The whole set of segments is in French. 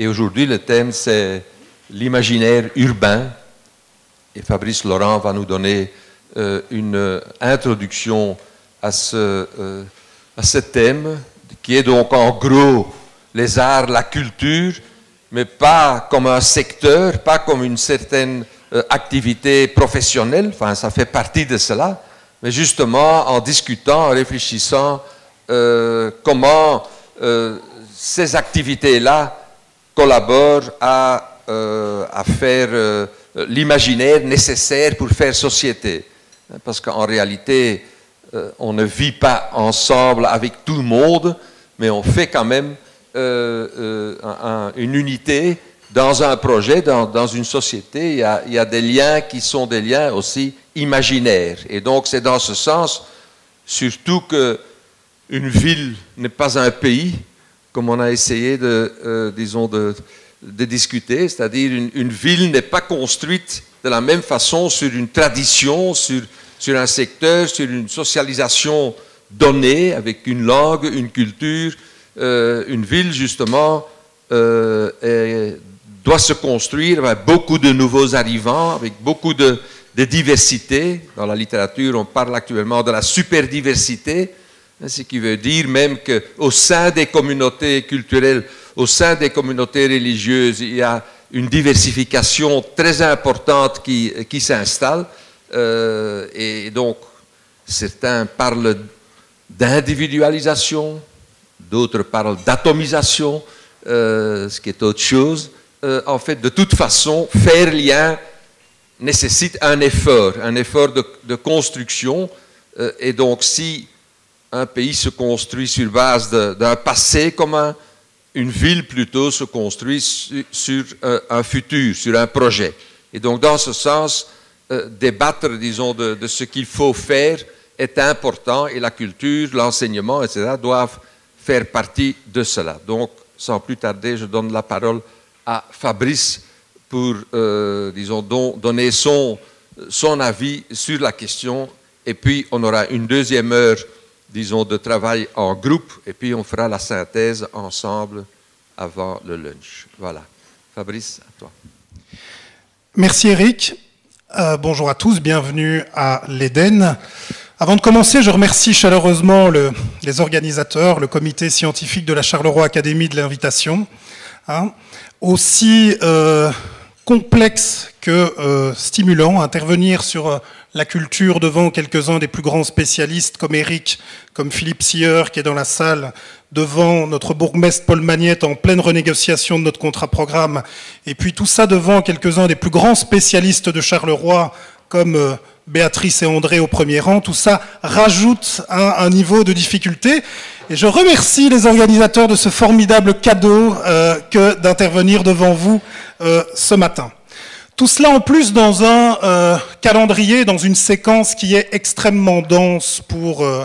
Et aujourd'hui, le thème, c'est l'imaginaire urbain. Et Fabrice Laurent va nous donner euh, une introduction à ce, euh, à ce thème, qui est donc en gros les arts, la culture, mais pas comme un secteur, pas comme une certaine euh, activité professionnelle, enfin ça fait partie de cela, mais justement en discutant, en réfléchissant euh, comment euh, ces activités-là collaborent à, à faire l'imaginaire nécessaire pour faire société. Parce qu'en réalité, on ne vit pas ensemble avec tout le monde, mais on fait quand même une unité dans un projet, dans, une société, il y, a, il y, a, des liens qui sont des liens aussi imaginaires. Et donc c'est dans ce sens, surtout que une ville n'est pas un pays, comme on a essayé de, euh, disons, de, de discuter, c'est-à-dire une, ville n'est pas construite de la même façon sur une tradition, sur, un secteur, sur une socialisation donnée, avec une langue, une culture. Euh, une ville, justement, euh, doit se construire avec beaucoup de nouveaux arrivants, avec beaucoup de, diversité. Dans la littérature, on parle actuellement de la superdiversité, ce qui veut dire même qu'au sein des communautés culturelles, au sein des communautés religieuses, il y a une diversification très importante qui, s'installe. Euh, et donc, certains parlent d'individualisation, d'autres parlent d'atomisation, euh, ce qui est autre chose. Euh, en fait, de toute façon, faire lien nécessite un effort, un effort de, construction. Euh, et donc, si un pays se construit sur base d'un passé commun, une ville plutôt se construit sur, euh, un futur, sur un projet. Et donc, dans ce sens, débattre, disons, de, ce qu'il faut faire est important et la culture, l'enseignement, etc., doivent faire partie de cela. Donc, sans plus tarder, je donne la parole à Fabrice pour, euh, disons, donner son avis sur la question. Et puis, on aura une deuxième heure, disons, de travail en groupe. Et puis, on fera la synthèse ensemble avant le lunch. Voilà. Fabrice, à toi. Merci Eric. Euh, bonjour à tous, bienvenue à l'Éden. Avant de commencer, je remercie chaleureusement le, les organisateurs, le comité scientifique de la Charleroi Académie de l'invitation. Hein aussi euh, complexe que euh, stimulant, intervenir sur euh, la culture devant quelques-uns des plus grands spécialistes comme Eric, comme Philippe Sieur qui est dans la salle, devant notre bourgmestre Paul Magnette en pleine renégociation de notre contrat programme, et puis tout ça devant quelques-uns des plus grands spécialistes de Charleroi comme Béatrice et André au premier rang, tout ça rajoute un, niveau de difficulté. Et je remercie les organisateurs de ce formidable cadeau euh, que d'intervenir devant vous euh, ce matin. Tout cela en plus dans un euh, calendrier, dans une séquence qui est extrêmement dense pour, euh,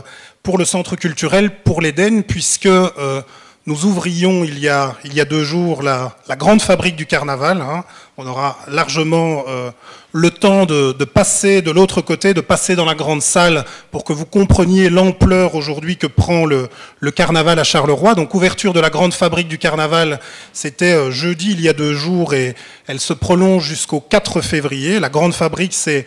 le centre culturel, pour l'Éden, puisque euh, nous ouvrions il y a, deux jours la, la grande fabrique du carnaval. Hein. On aura largement le temps de, passer de l'autre côté, de passer dans la grande salle pour que vous compreniez l'ampleur aujourd'hui que prend le, carnaval à Charleroi. Donc ouverture de la grande fabrique du carnaval, c'était euh, jeudi il y a deux jours et elle se prolonge jusqu'au 4 février. La grande fabrique, c'est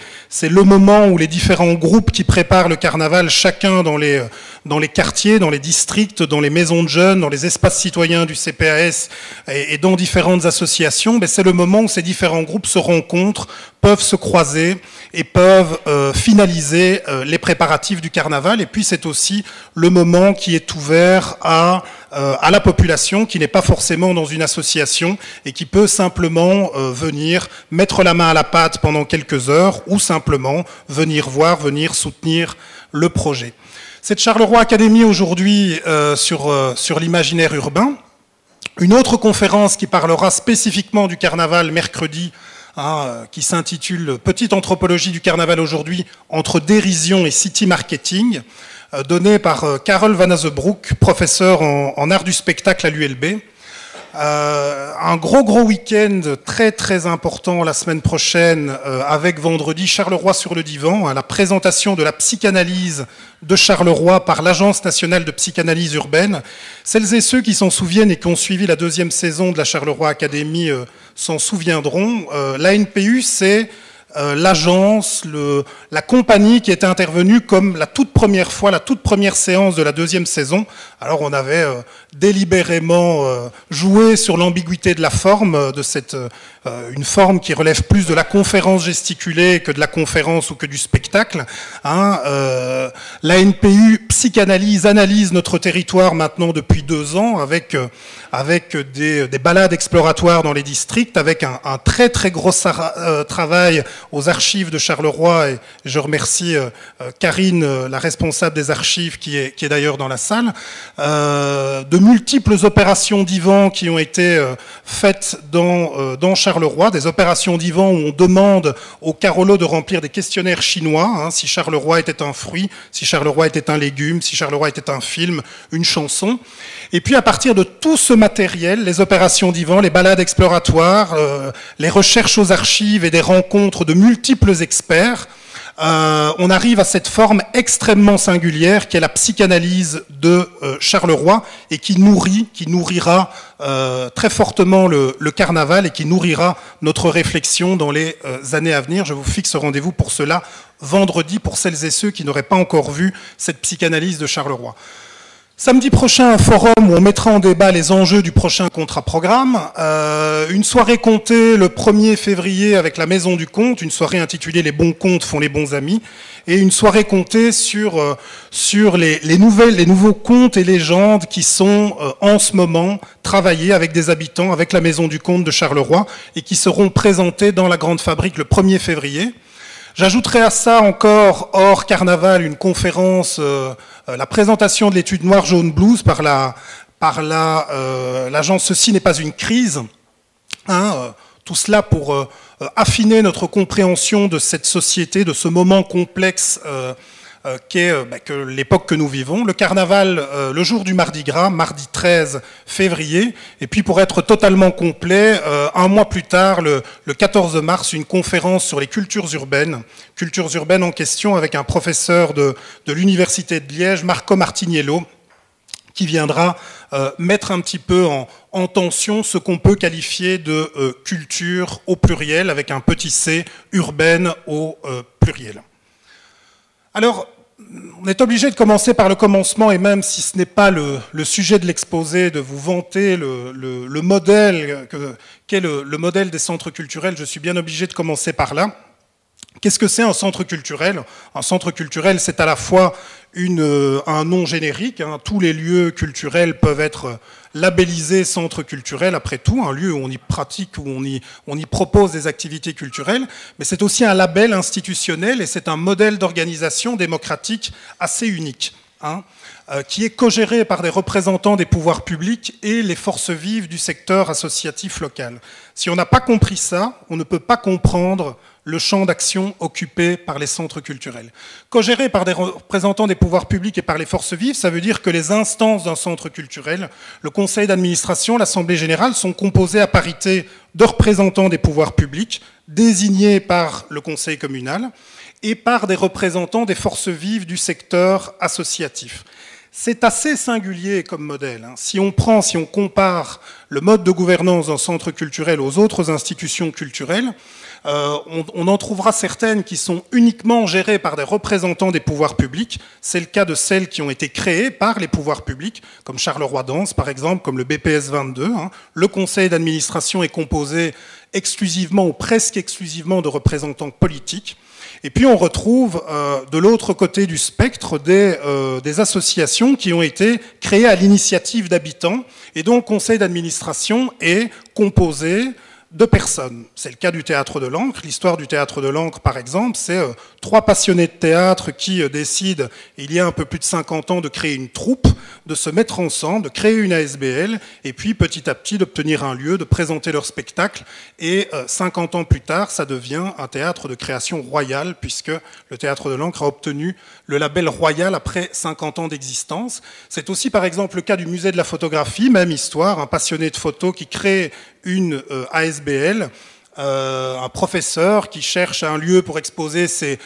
le moment où les différents groupes qui préparent le carnaval, chacun dans les, dans les quartiers, dans les districts, dans les maisons de jeunes, dans les espaces citoyens du CPAS et, dans différentes associations, ben, c'est le moment ces différents groupes se rencontrent, peuvent se croiser et peuvent euh, finaliser euh, les préparatifs du carnaval. Et puis c'est aussi le moment qui est ouvert à, euh, à la population qui n'est pas forcément dans une association et qui peut simplement venir mettre la main à la pâte pendant quelques heures ou simplement venir voir, venir soutenir le projet. Cette Charleroi Académie aujourd'hui sur, sur l'imaginaire urbain. Une autre conférence qui parlera spécifiquement du carnaval mercredi Hein, qui s'intitule Petite anthropologie du carnaval aujourd'hui entre dérision et city marketing, euh, donnée par euh, Carol Van Azebroek, professeur en, art du spectacle à l'ULB. Euh, un gros gros week-end très très important la semaine prochaine euh, avec vendredi Charleroi sur le divan, à la présentation de la psychanalyse de Charleroi par l'Agence nationale de psychanalyse urbaine. Celles et ceux qui s'en souviennent et qui ont suivi la deuxième saison de la Charleroi Academy euh, s'en souviendront. La NPU, c'est euh, l'agence, la compagnie qui était intervenue comme la toute première fois, la toute première séance de la deuxième saison. Alors on avait euh, délibérément euh, joué sur l'ambiguïté de la forme, de cette une forme qui relève plus de la conférence gesticulée que de la conférence ou que du spectacle. Hein. la NPU psychanalyse, analyse notre territoire maintenant depuis deux ans avec avec des, des balades exploratoires dans les districts, avec un, très très gros travail aux archives de Charleroi, et je remercie euh, euh, Karine, euh, la responsable des archives, qui est, d'ailleurs dans la salle, de multiples opérations d'Ivan qui ont été faites dans, Charleroi, des opérations d'Ivan où on demande aux Carolo de remplir des questionnaires chinois, hein, si Charleroi était un fruit, si Charleroi était un légume, si Charleroi était un film, une chanson. Et puis à partir de tout ce matériel, les opérations d'Ivan, les balades exploratoires, les recherches aux archives et des rencontres de multiples experts, euh, on arrive à cette forme extrêmement singulière qui est la psychanalyse de euh, Charleroi et qui nourrit, qui nourrira euh, très fortement le, carnaval et qui nourrira notre réflexion dans les années à venir. Je vous fixe rendez-vous pour cela vendredi pour celles et ceux qui n'auraient pas encore vu cette psychanalyse de Charleroi. Samedi prochain, un forum où on mettra en débat les enjeux du prochain contrat-programme. Euh, une soirée comptée le 1er février avec la Maison du Compte, une soirée intitulée Les bons comptes font les bons amis, et une soirée comptée sur, euh, les nouveaux contes et légendes qui sont euh, en ce moment travaillés avec des habitants, avec la Maison du Compte de Charleroi, et qui seront présentés dans la Grande Fabrique le 1er février. J'ajouterai à ça encore, hors carnaval, une conférence, euh, euh, la présentation de l'étude noir-jaune-blues par la par euh, l'agence Ceci n'est pas une crise. Hein, tout cela pour affiner notre compréhension de cette société, de ce moment complexe euh, qu'est euh, bah, que l'époque que nous vivons. Le carnaval, euh, le jour du Mardi Gras, mardi 13 février, et puis pour être totalement complet, un mois plus tard, le, 14 mars, une conférence sur les cultures urbaines, cultures urbaines en question avec un professeur de, l'Université de Liège, Marco Martiniello, qui viendra mettre un petit peu en, tension ce qu'on peut qualifier de culture au pluriel, avec un petit c urbaine au pluriel. Alors, on est obligé de commencer par le commencement, et même si ce n'est pas le, sujet de l'exposé, de vous vanter le, modèle qu'est le, le modèle des centres culturels, je suis bien obligé de commencer par là. Qu'est-ce que c'est un centre culturel? Un centre culturel, c'est à la fois une, un nom générique. Hein. Tous les lieux culturels peuvent être labellisé centre culturel, après tout, un lieu où on y pratique, où on y, propose des activités culturelles, mais c'est aussi un label institutionnel et c'est un modèle d'organisation démocratique assez unique. Hein, euh, qui est co-géré par des représentants des pouvoirs publics et les forces vives du secteur associatif local. Si on n'a pas compris ça, on ne peut pas comprendre le champ d'action occupé par les centres culturels. Co-géré par des représentants des pouvoirs publics et par les forces vives, ça veut dire que les instances d'un centre culturel, le conseil d'administration, l'assemblée générale, sont composées à parité de représentants des pouvoirs publics, désignés par le conseil communal, et par des représentants des forces vives du secteur associatif. C'est assez singulier comme modèle. Hein. Si on prend, si on compare le mode de gouvernance d'un centre culturel aux autres institutions culturelles, euh, on, en trouvera certaines qui sont uniquement gérées par des représentants des pouvoirs publics. C'est le cas de celles qui ont été créées par les pouvoirs publics, comme Charleroi Danse par exemple, comme le BPS 22. Hein. Le conseil d'administration est composé exclusivement ou presque exclusivement de représentants politiques. Et puis on retrouve euh, de l'autre côté du spectre des, euh, des, associations qui ont été créées à l'initiative d'habitants. Et donc le conseil d'administration est composé de personnes. C'est le cas du théâtre de l'encre. L'histoire du théâtre de l'encre, par exemple, c'est euh, trois passionnés de théâtre qui euh, décident, il y a un peu plus de 50 ans, de créer une troupe, de se mettre ensemble, de créer une ASBL, et puis petit à petit d'obtenir un lieu, de présenter leur spectacle. Et 50 euh, ans plus tard, ça devient un théâtre de création royale, puisque le théâtre de l'encre a obtenu le label royal après 50 ans d'existence. C'est aussi, par exemple, le cas du musée de la photographie, même histoire, un passionné de photo qui crée une ASBL euh, un professeur qui cherche un lieu pour exposer ses,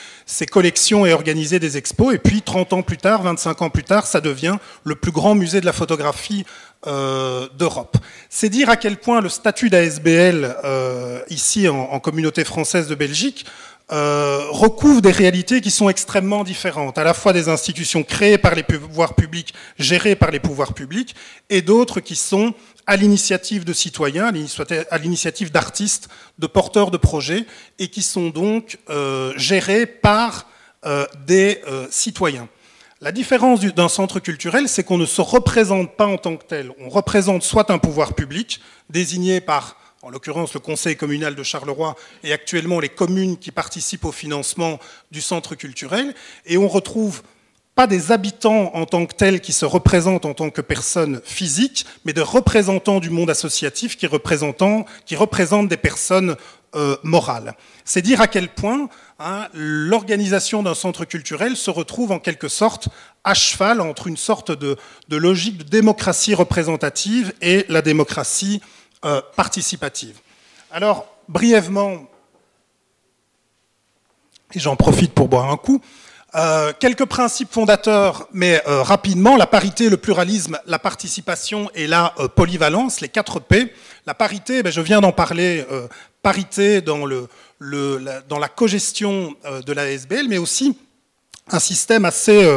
collections et organiser des expos. Et puis 30 ans plus tard, 25 ans plus tard, ça devient le plus grand musée de la photographie euh, d'Europe. C'est dire à quel point le statut d'ASBL euh, ici en, communauté française de Belgique recouvre des réalités qui sont extrêmement différentes, à la fois des institutions créées par les pouvoirs publics, gérées par les pouvoirs publics, et d'autres qui sont à l'initiative de citoyens, à l'initiative d'artistes, de porteurs de projets, et qui sont donc euh, gérés par euh, des euh, citoyens. La différence d'un centre culturel, c'est qu'on ne se représente pas en tant que tel. On représente soit un pouvoir public, désigné par, en l'occurrence, le conseil communal de Charleroi, et actuellement les communes qui participent au financement du centre culturel, et on retrouve pas des habitants en tant que tels qui se représentent en tant que personnes physiques, mais de représentants du monde associatif qui, qui représentent des personnes euh, morales. C'est dire à quel point hein, l'organisation d'un centre culturel se retrouve en quelque sorte à cheval entre une sorte de, logique de démocratie représentative et la démocratie euh, participative. Alors, brièvement, et j'en profite pour boire un coup, euh, quelques principes fondateurs, mais euh, rapidement, la parité, le pluralisme, la participation et la polyvalence, les quatre P. La parité, ben, je viens d'en parler, parité dans, la, dans la cogestion de la SBL, mais aussi un système assez,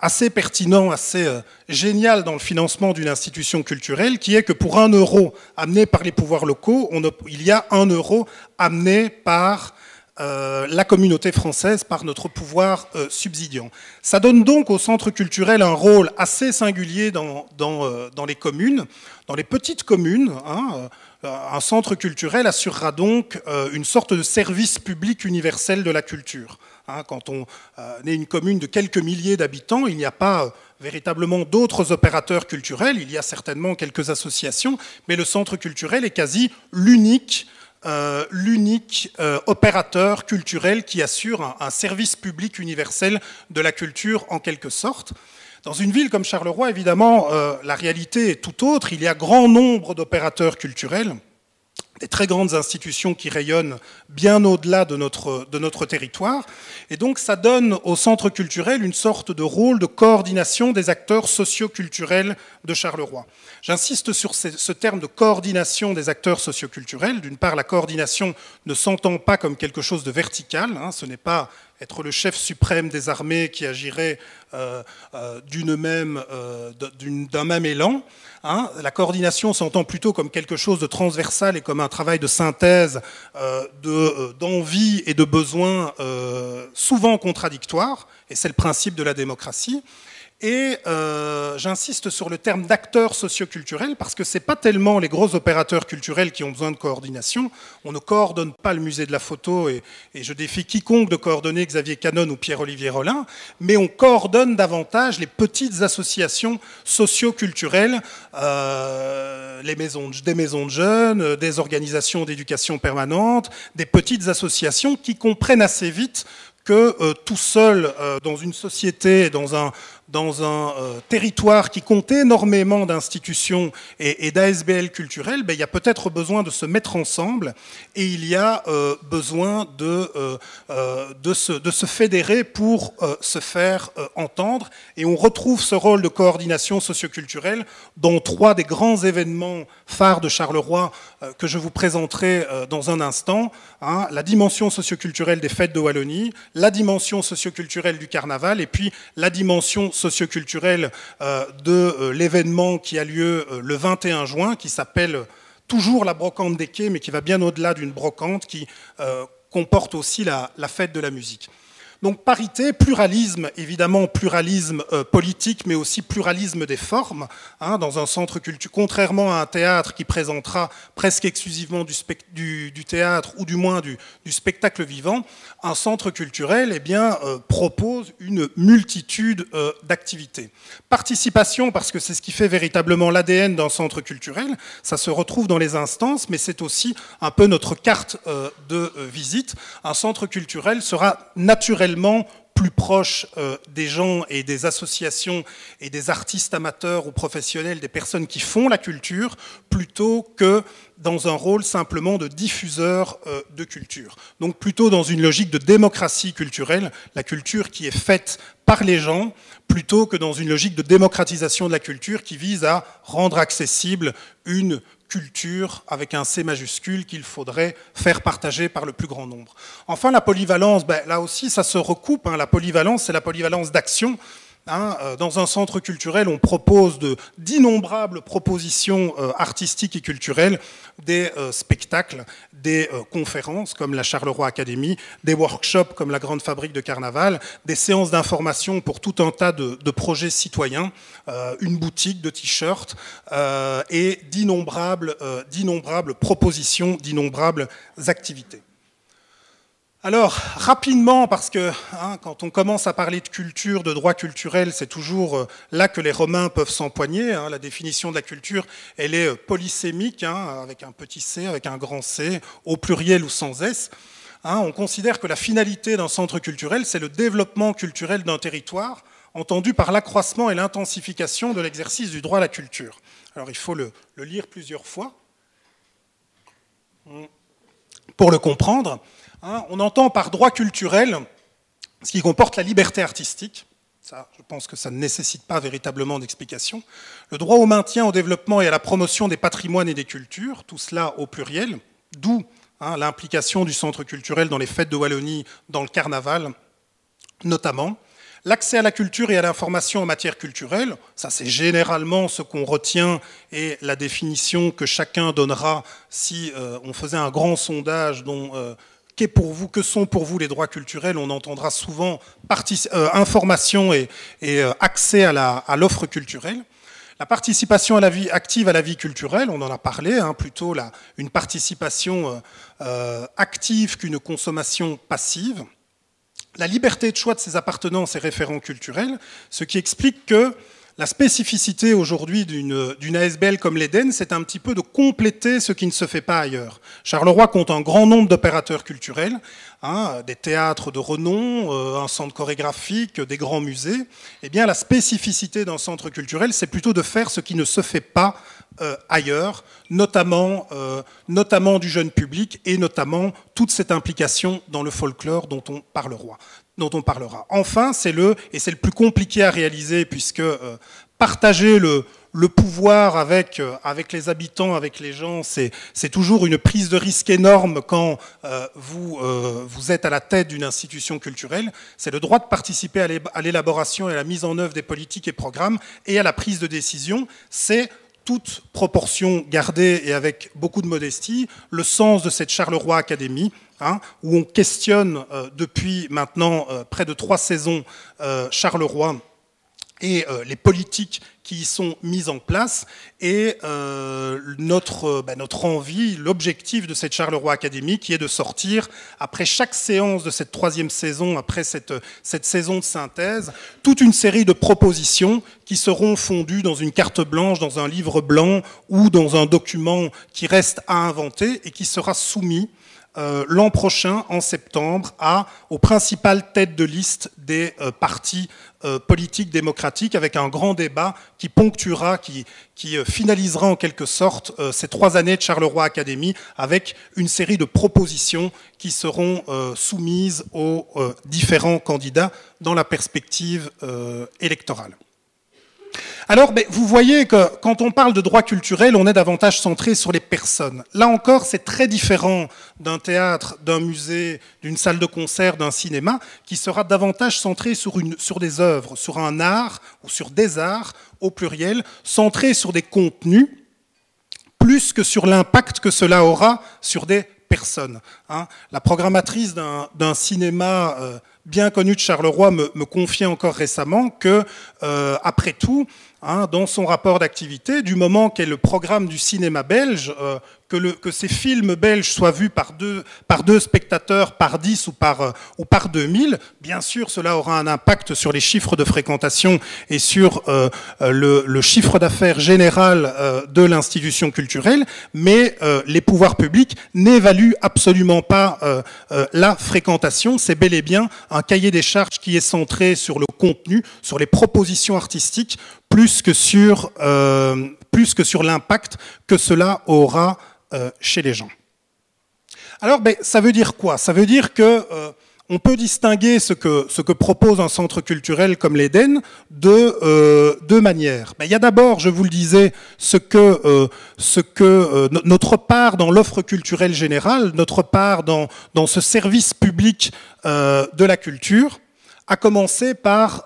assez pertinent, assez génial dans le financement d'une institution culturelle, qui est que pour un euro amené par les pouvoirs locaux, il y a un euro amené par euh, la communauté française par notre pouvoir euh, subsidiant. Ça donne donc au centre culturel un rôle assez singulier dans, euh, les communes, dans les petites communes. Hein, un centre culturel assurera donc une sorte de service public universel de la culture. Hein, quand on est une commune de quelques milliers d'habitants, il n'y a pas véritablement d'autres opérateurs culturels, il y a certainement quelques associations, mais le centre culturel est quasi l'unique euh, euh, opérateur culturel qui assure un, service public universel de la culture en quelque sorte. Dans une ville comme Charleroi, évidemment, euh, la réalité est tout autre. Il y a grand nombre d'opérateurs culturels des très grandes institutions qui rayonnent bien au-delà de notre, de notre territoire. Et donc ça donne au centre culturel une sorte de rôle de coordination des acteurs socioculturels de Charleroi. J'insiste sur ce, terme de coordination des acteurs socioculturels. D'une part, la coordination ne s'entend pas comme quelque chose de vertical. Hein. ce n'est pas être le chef suprême des armées qui agirait euh, euh, même, euh, d'un même élan. Hein. La coordination s'entend plutôt comme quelque chose de transversal et comme un travail de synthèse d'envie et de besoins souvent contradictoires, et c'est le principe de la démocratie. Et euh, j'insiste sur le terme d'acteurs socioculturels parce que ce n'est pas tellement les gros opérateurs culturels qui ont besoin de coordination. On ne coordonne pas le musée de la photo et, je défie quiconque de coordonner Xavier Canon ou Pierre-Olivier Rollin, mais on coordonne davantage les petites associations socioculturelles, euh, les maisons, des maisons de jeunes, des organisations d'éducation permanente, des petites associations qui comprennent assez vite que euh, tout seul euh, dans une société, dans un, dans un euh, territoire qui compte énormément d'institutions et, d'ASBL culturelles, ben, il y a peut-être besoin de se mettre ensemble et il y a besoin de, de, se, de, se, fédérer pour se faire entendre. Et on retrouve ce rôle de coordination socioculturelle dans trois des grands événements phares de Charleroi que je vous présenterai dans un instant. Hein, la dimension socioculturelle des fêtes de Wallonie, la dimension socioculturelle du carnaval et puis la dimension socioculturelle euh, de euh, l'événement qui a lieu euh, le 21 juin, qui s'appelle toujours la brocante des quais, mais qui va bien au-delà d'une brocante, qui comporte aussi la fête de la musique. Donc parité, pluralisme, évidemment pluralisme euh, politique, mais aussi pluralisme des formes. Hein, dans un centre culturel, contrairement à un théâtre qui présentera presque exclusivement du, théâtre ou du moins du, spectacle vivant, un centre culturel eh bien, euh, propose une multitude euh, d'activités. Participation, parce que c'est ce qui fait véritablement l'ADN d'un centre culturel, ça se retrouve dans les instances, mais c'est aussi un peu notre carte de visite. Un centre culturel sera naturellement plus proche des gens et des associations et des artistes amateurs ou professionnels, des personnes qui font la culture, plutôt que dans un rôle simplement de diffuseur de culture. Donc plutôt dans une logique de démocratie culturelle, la culture qui est faite par les gens, plutôt que dans une logique de démocratisation de la culture qui vise à rendre accessible une culture avec un C majuscule qu'il faudrait faire partager par le plus grand nombre. Enfin, la polyvalence, ben, là aussi, ça se recoupe. Hein. La polyvalence, c'est la polyvalence d'action. Hein, euh, dans un centre culturel, on propose d'innombrables propositions euh, artistiques et culturelles, des euh, spectacles, des conférences comme la Charleroi Academy, des workshops comme la Grande Fabrique de Carnaval, des séances d'information pour tout un tas de, de projets citoyens, une boutique de t-shirts et d'innombrables propositions, d'innombrables activités. Alors, rapidement, parce que hein, quand on commence à parler de culture, de droit culturel, c'est toujours euh, là que les Romains peuvent s'empoigner. Hein. La définition de la culture, elle est euh, polysémique, hein, avec un petit c, avec un grand c, au pluriel ou sans s. on considère que la finalité d'un centre culturel, c'est le développement culturel d'un territoire, entendu par l'accroissement et l'intensification de l'exercice du droit à la culture. Alors, il faut le lire plusieurs fois pour le comprendre. Hein, on entend par droit culturel ce qui comporte la liberté artistique. Ça, je pense que ça ne nécessite pas véritablement d'explication. Le droit au maintien, au développement et à la promotion des patrimoines et des cultures, tout cela au pluriel, d'où hein, l'implication du centre culturel dans les fêtes de Wallonie, dans le carnaval notamment. L'accès à la culture et à l'information en matière culturelle, ça c'est généralement ce qu'on retient et la définition que chacun donnera si euh, on faisait un grand sondage dont euh, pour vous, que sont pour vous les droits culturels On entendra souvent euh, information et, euh, accès à l'offre culturelle. La participation à la vie, active à la vie culturelle, on en a parlé, hein, plutôt une participation euh, active qu'une consommation passive. La liberté de choix de ses appartenances et référents culturels, ce qui explique que la spécificité aujourd'hui d'une ASBL comme l'Eden, c'est un petit peu de compléter ce qui ne se fait pas ailleurs. Charleroi compte un grand nombre d'opérateurs culturels, hein, des théâtres de renom, euh, un centre chorégraphique, des grands musées. Eh bien, la spécificité d'un centre culturel, c'est plutôt de faire ce qui ne se fait pas euh, ailleurs, notamment, euh, notamment du jeune public et notamment toute cette implication dans le folklore dont on parlera dont on parlera. Enfin, c'est le, et c'est le plus compliqué à réaliser, puisque euh, partager le, pouvoir avec, euh, avec les habitants, avec les gens, c'est, c'est toujours une prise de risque énorme quand euh, vous, vous êtes à la tête d'une institution culturelle. C'est le droit de participer à l'élaboration et à la mise en œuvre des politiques et programmes et à la prise de décision. C'est toute proportion gardée et avec beaucoup de modestie, le sens de cette Charleroi Académie, hein, où on questionne euh, depuis maintenant euh, près de trois saisons euh, Charleroi et les politiques qui y sont mises en place. Et euh, notre, ben, notre envie, l'objectif de cette Charleroi Académie qui est de sortir, après chaque séance de cette troisième saison, après cette, cette saison de synthèse, toute une série de propositions qui seront fondues dans une carte blanche, dans un livre blanc ou dans un document qui reste à inventer et qui sera soumis euh, l'an prochain, en septembre, à, aux principales têtes de liste des euh, partis euh, politiques démocratiques, avec un grand débat qui ponctuera, qui, qui finalisera en quelque sorte ces trois années de Charleroi Académie, avec une série de propositions qui seront soumises aux différents candidats dans la perspective électorale. Alors, vous voyez que quand on parle de droit culturel, on est davantage centré sur les personnes. Là encore, c'est très différent d'un théâtre, d'un musée, d'une salle de concert, d'un cinéma, qui sera davantage centré sur, sur des œuvres, sur un art ou sur des arts au pluriel, centré sur des contenus, plus que sur l'impact que cela aura sur des personnes. Hein. La programmatrice d'un cinéma euh, bien connu de Charleroi me, me confiait encore récemment que, euh, après tout, hein, dans son rapport d'activité, du moment qu'est le programme du cinéma belge, euh, que, ces films belges soient vus par deux, spectateurs, par dix ou par, euh, ou par 2000, bien sûr, cela aura un impact sur les chiffres de fréquentation et sur euh, le, chiffre d'affaires général de l'institution culturelle, mais les pouvoirs publics n'évaluent absolument pas la fréquentation. C'est bel et bien un cahier des charges qui est centré sur le contenu, sur les propositions artistiques, plus que sur, euh, l'impact que cela aura euh, chez les gens. Alors, ben, ça veut dire quoi? Ça veut dire que euh, on peut distinguer ce que, propose un centre culturel comme l'Éden de euh, deux manières. Il y a d'abord, je vous le disais, euh, euh, notre part dans l'offre culturelle générale, notre part dans, ce service public de la culture, a commencé par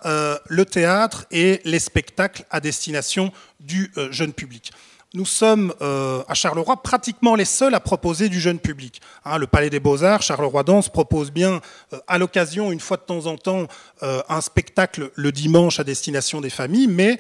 le théâtre et les spectacles à destination du jeune public nous sommes euh, à Charleroi pratiquement les seuls à proposer du jeune public. Hein, le Palais des Beaux-Arts, Charleroi Danse propose bien euh, à l'occasion, une fois de temps en temps, euh, un spectacle le dimanche à destination des familles, mais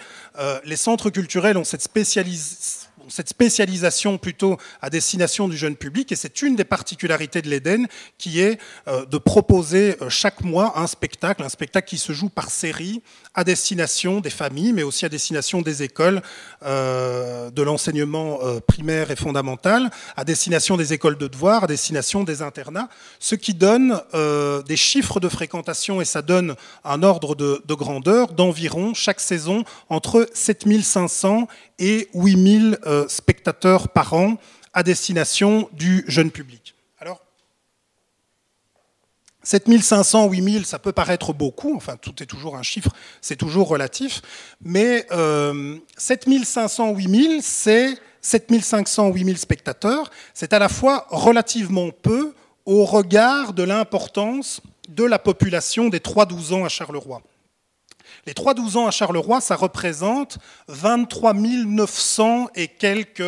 les centres culturels ont cette spécialisation cette spécialisation plutôt à destination du jeune public, et c'est une des particularités de l'Éden, qui est euh, de proposer euh, chaque mois un spectacle, un spectacle qui se joue par série à destination des familles, mais aussi à destination des écoles euh, de l'enseignement primaire et fondamental, à destination des écoles de devoir, à destination des internats, ce qui donne des chiffres de fréquentation, et ça donne un ordre de, de grandeur d'environ chaque saison entre 7500 et 8000 euh, spectateurs par an à destination du jeune public. Alors, 7500, 8000, ça peut paraître beaucoup, enfin tout est toujours un chiffre, c'est toujours relatif, mais euh, 7500, 8000, c'est 7500, 8000 spectateurs, c'est à la fois relativement peu au regard de l'importance de la population des 3-12 ans à Charleroi. Les 3-12 ans à Charleroi, ça représente 23 900 et quelques,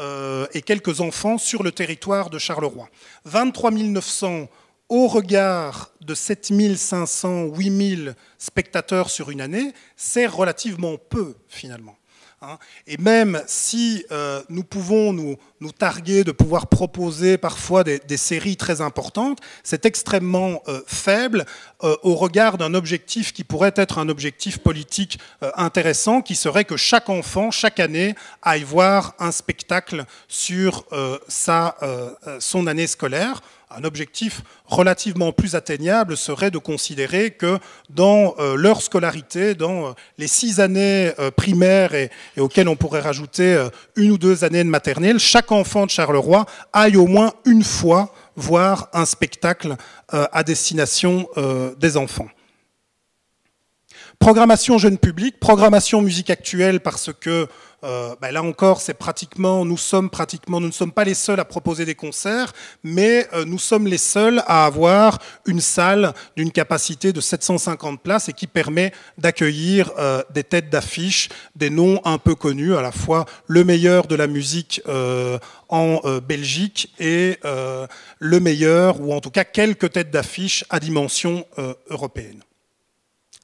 euh, et quelques enfants sur le territoire de Charleroi. 23 900 au regard de 7 500, 8 000 spectateurs sur une année, c'est relativement peu finalement. Hein. Et même si euh, nous pouvons nous, targuer de pouvoir proposer parfois des, séries très importantes, c'est extrêmement euh, faible euh, au regard d'un objectif qui pourrait être un objectif politique intéressant, qui serait que chaque enfant, chaque année, aille voir un spectacle sur sa, son année scolaire. Un objectif relativement plus atteignable serait de considérer que dans euh, leur scolarité, dans euh, les six années euh, primaires et, auxquelles on pourrait rajouter une ou deux années de maternelle, chaque enfant de Charleroi aille au moins une fois voir un spectacle à destination des enfants. Programmation jeune public, programmation musique actuelle parce que euh, ben là encore, c'est pratiquement, nous sommes pratiquement, nous ne sommes pas les seuls à proposer des concerts, mais euh, nous sommes les seuls à avoir une salle d'une capacité de 750 places et qui permet d'accueillir euh, des têtes d'affiche, des noms un peu connus, à la fois le meilleur de la musique en Belgique et le meilleur, ou en tout cas quelques têtes d'affiche à dimension européenne.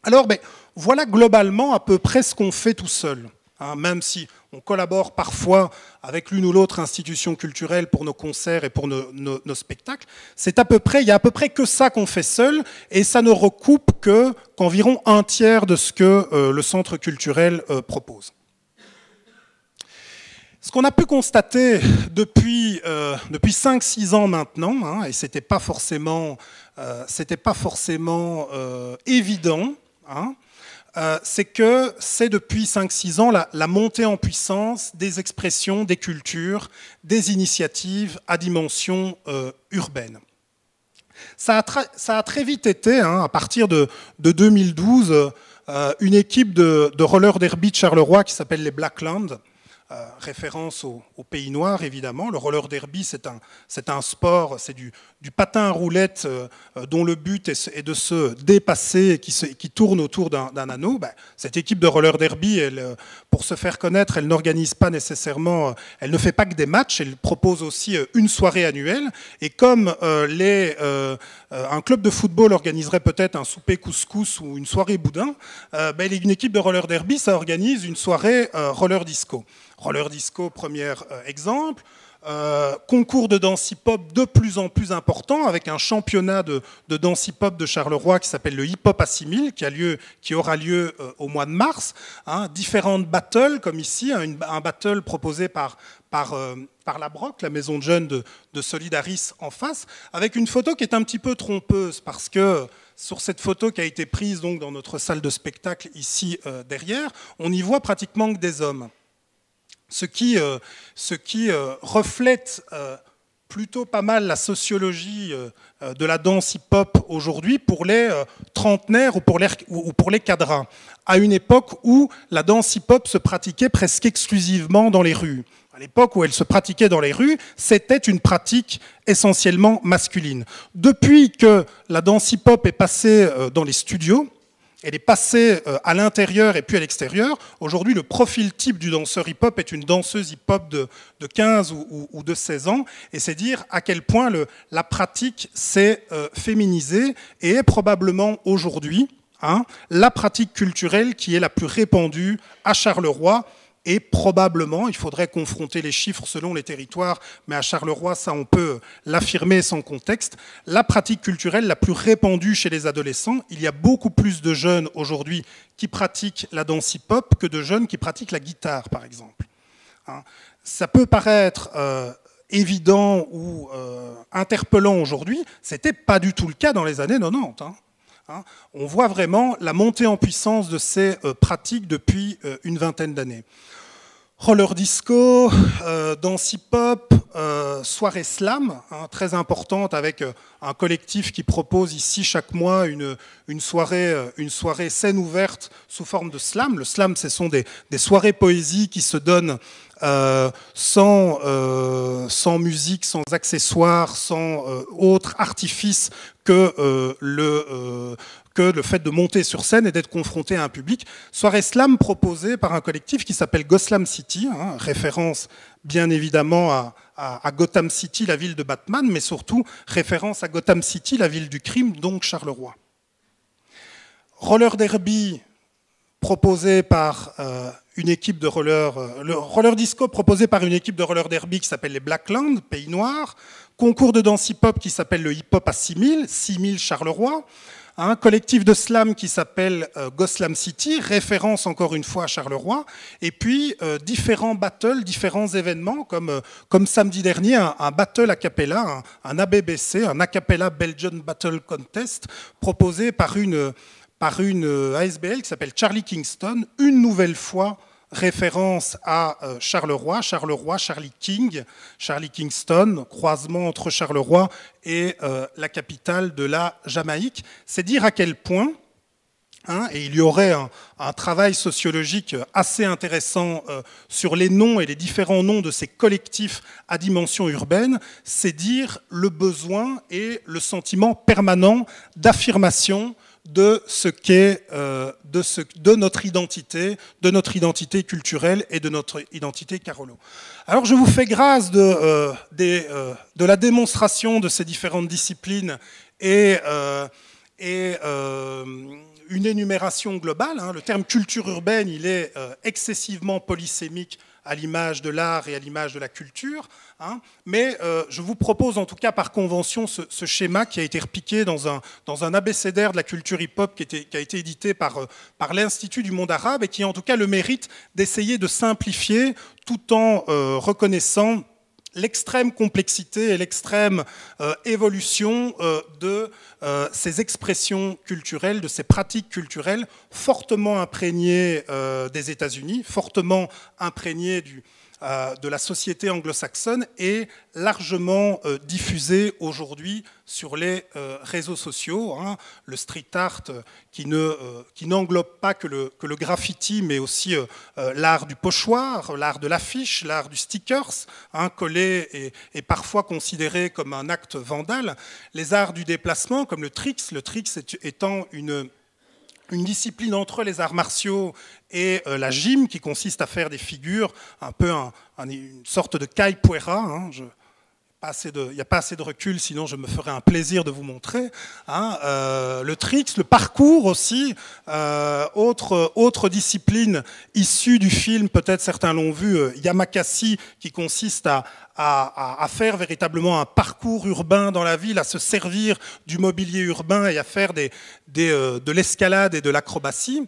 Alors, ben, voilà globalement à peu près ce qu'on fait tout seul. Hein, même si on collabore parfois avec l'une ou l'autre institution culturelle pour nos concerts et pour nos, spectacles, c'est à peu près, il y a à peu près que ça qu'on fait seul, et ça ne recoupe que qu'environ un tiers de ce que euh, le centre culturel euh, propose. Ce qu'on a pu constater depuis, euh, depuis 5-6 ans maintenant, hein, et ce n'était pas forcément, pas forcément évident, hein, euh, c'est que c'est depuis 5-6 ans la, montée en puissance des expressions, des cultures, des initiatives à dimension euh, urbaine. Ça a, très vite été, hein, à partir de, 2012, euh, une équipe de, de roller derby de Charleroi qui s'appelle les Blackland, euh, référence au, pays noir, évidemment. Le roller derby, c'est un, sport, c'est du, patin à roulette euh, dont le but est, de se dépasser qui, qui tourne autour d'un anneau. Ben, cette équipe de roller derby, euh, pour se faire connaître, elle n'organise pas nécessairement, elle ne fait pas que des matchs, elle propose aussi une soirée annuelle. Et comme un club de football organiserait peut-être un souper couscous ou une soirée boudin, ben, une équipe de roller derby, ça organise une soirée roller disco. Roller disco, premier euh, exemple. euh, concours de danse hip-hop de plus en plus important, avec un championnat de, danse hip-hop de Charleroi qui s'appelle le hip-hop à 6000, qui, aura lieu euh, au mois de mars. Hein. différentes battles, comme ici, hein, un battle proposé par, la Broc, la maison de jeunes de, de, Solidaris en face, avec une photo qui est un petit peu trompeuse, parce que sur cette photo qui a été prise donc, dans notre salle de spectacle ici derrière, on n'y voit pratiquement que des hommes ce qui, euh, euh, reflète euh, plutôt pas mal la sociologie de la danse hip-hop aujourd'hui pour les trentenaires ou pour les, ou à une époque où la danse hip-hop se pratiquait presque exclusivement dans les rues. À l'époque où elle se pratiquait dans les rues, c'était une pratique essentiellement masculine. Depuis que la danse hip-hop est passée dans les studios, elle est passée euh, à l'intérieur et puis à l'extérieur. Aujourd'hui, le profil type du danseur hip-hop est une danseuse hip-hop de, 15 ou, de 16 ans. Et c'est dire à quel point la pratique s'est euh, féminisée et est probablement aujourd'hui hein, la pratique culturelle qui est la plus répandue à Charleroi et probablement, il faudrait confronter les chiffres selon les territoires, mais à Charleroi, ça on peut l'affirmer sans contexte, la pratique culturelle la plus répandue chez les adolescents. Il y a beaucoup plus de jeunes aujourd'hui qui pratiquent la danse hip-hop que de jeunes qui pratiquent la guitare, par exemple. Hein. Ça peut paraître euh, évident ou euh, interpellant aujourd'hui, c'était pas du tout le cas dans les années 90. Hein. Hein. On voit vraiment la montée en puissance de ces euh, pratiques depuis une vingtaine d'années roller disco, euh, danse hip-hop, euh, soirée slam, hein, très importante avec euh, un collectif qui propose ici chaque mois une, soirée, une soirée scène ouverte sous forme de slam. Le slam, ce sont des, soirées poésie qui se donnent sans, sans musique, sans accessoires, sans autre artifice que le que le fait de monter sur scène et d'être confronté à un public. Soirée slam proposée par un collectif qui s'appelle Goslam City, hein, référence bien évidemment à, Gotham City, la ville de Batman, mais surtout référence à Gotham City, la ville du crime, donc Charleroi. Roller derby proposé par euh, une équipe de roller, euh, le roller disco proposé par une équipe de roller derby qui s'appelle les Blacklands, Pays Noir, concours de danse hip-hop qui s'appelle le hip-hop à 6000, 6000 Charleroi, un collectif de slam qui s'appelle euh, Goslam City, référence encore une fois à Charleroi, et puis euh, différents battles, différents événements, comme, euh, comme samedi dernier, un, battle a cappella, un, ABBC, un a cappella Belgian Battle Contest, proposé par une, par une ASBL qui s'appelle Charlie Kingston, une nouvelle fois référence à euh, Charleroi, Charleroi, Charlie King, Charlie Kingston, croisement entre Charleroi et euh, la capitale de la Jamaïque. C'est dire à quel point, hein, et il y aurait un, travail sociologique assez intéressant euh, sur les noms et les différents noms de ces collectifs à dimension urbaine, c'est dire le besoin et le sentiment permanent d'affirmation de ce qu'est euh, de, de, notre identité, de notre identité culturelle et de notre identité Carolo. Alors je vous fais grâce de, euh, euh, de la démonstration de ces différentes disciplines et, et une énumération globale. Hein. Le terme culture urbaine, il est excessivement polysémique à l'image de l'art et à l'image de la culture. Hein. mais euh, je vous propose en tout cas par convention ce, schéma qui a été repiqué dans un, dans un abécédaire de la culture hip-hop qui, qui, a été édité par, euh, par l'Institut du monde arabe et qui a en tout cas le mérite d'essayer de simplifier tout en euh, reconnaissant l'extrême complexité et l'extrême évolution de ces expressions culturelles, de ces pratiques culturelles fortement imprégnées des États-Unis, fortement imprégnées du, euh, de la société anglo-saxonne est largement euh, diffusée aujourd'hui sur les euh, réseaux sociaux. Hein. Le street art qui, n'englobe pas que le, graffiti, mais aussi l'art du pochoir, l'art de l'affiche, l'art du stickers, hein, collé et, parfois considéré comme un acte vandal. Les arts du déplacement, comme le tricks, le tricks étant une une discipline entre les arts martiaux et euh, la gym qui consiste à faire des figures, un peu une sorte de capoeira, hein, il n'y a pas assez de recul, sinon je me ferais un plaisir de vous montrer. Hein, euh, le tricks, le parcours aussi, euh, autre, autre discipline issue du film, peut-être certains l'ont vu, euh, Yamakasi, qui consiste à, à, faire véritablement un parcours urbain dans la ville, à se servir du mobilier urbain et à faire des, de l'escalade et de l'acrobatie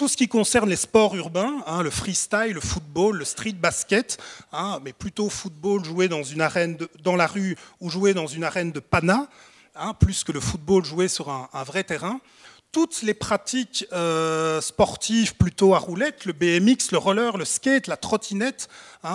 tout ce qui concerne les sports urbains, hein, le freestyle, le football, le street basket, hein, mais plutôt football joué dans une arène dans la rue ou joué dans une arène de pana, hein, plus que le football joué sur un, vrai terrain. Toutes les pratiques euh, sportives plutôt à roulettes, le BMX, le roller, le skate, la trottinette,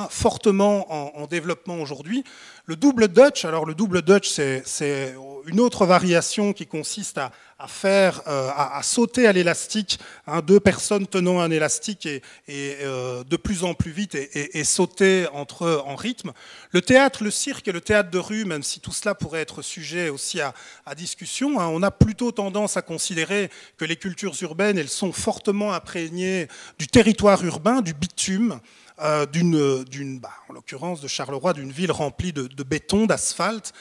fortement en, en développement aujourd'hui. Le double Dutch, alors le double Dutch, c'est une autre variation qui consiste à, faire, euh, à, sauter à l'élastique, hein, deux personnes tenant un élastique et, euh, de plus en plus vite et, sauter entre en rythme. Le théâtre, le cirque et le théâtre de rue, même si tout cela pourrait être sujet aussi à, discussion, hein, on a plutôt tendance à considérer que les cultures urbaines, elles sont fortement imprégnées du territoire urbain, du bitume. Euh, d'une, bah, en l'occurrence de Charleroi, d'une ville remplie de, béton, d'asphalte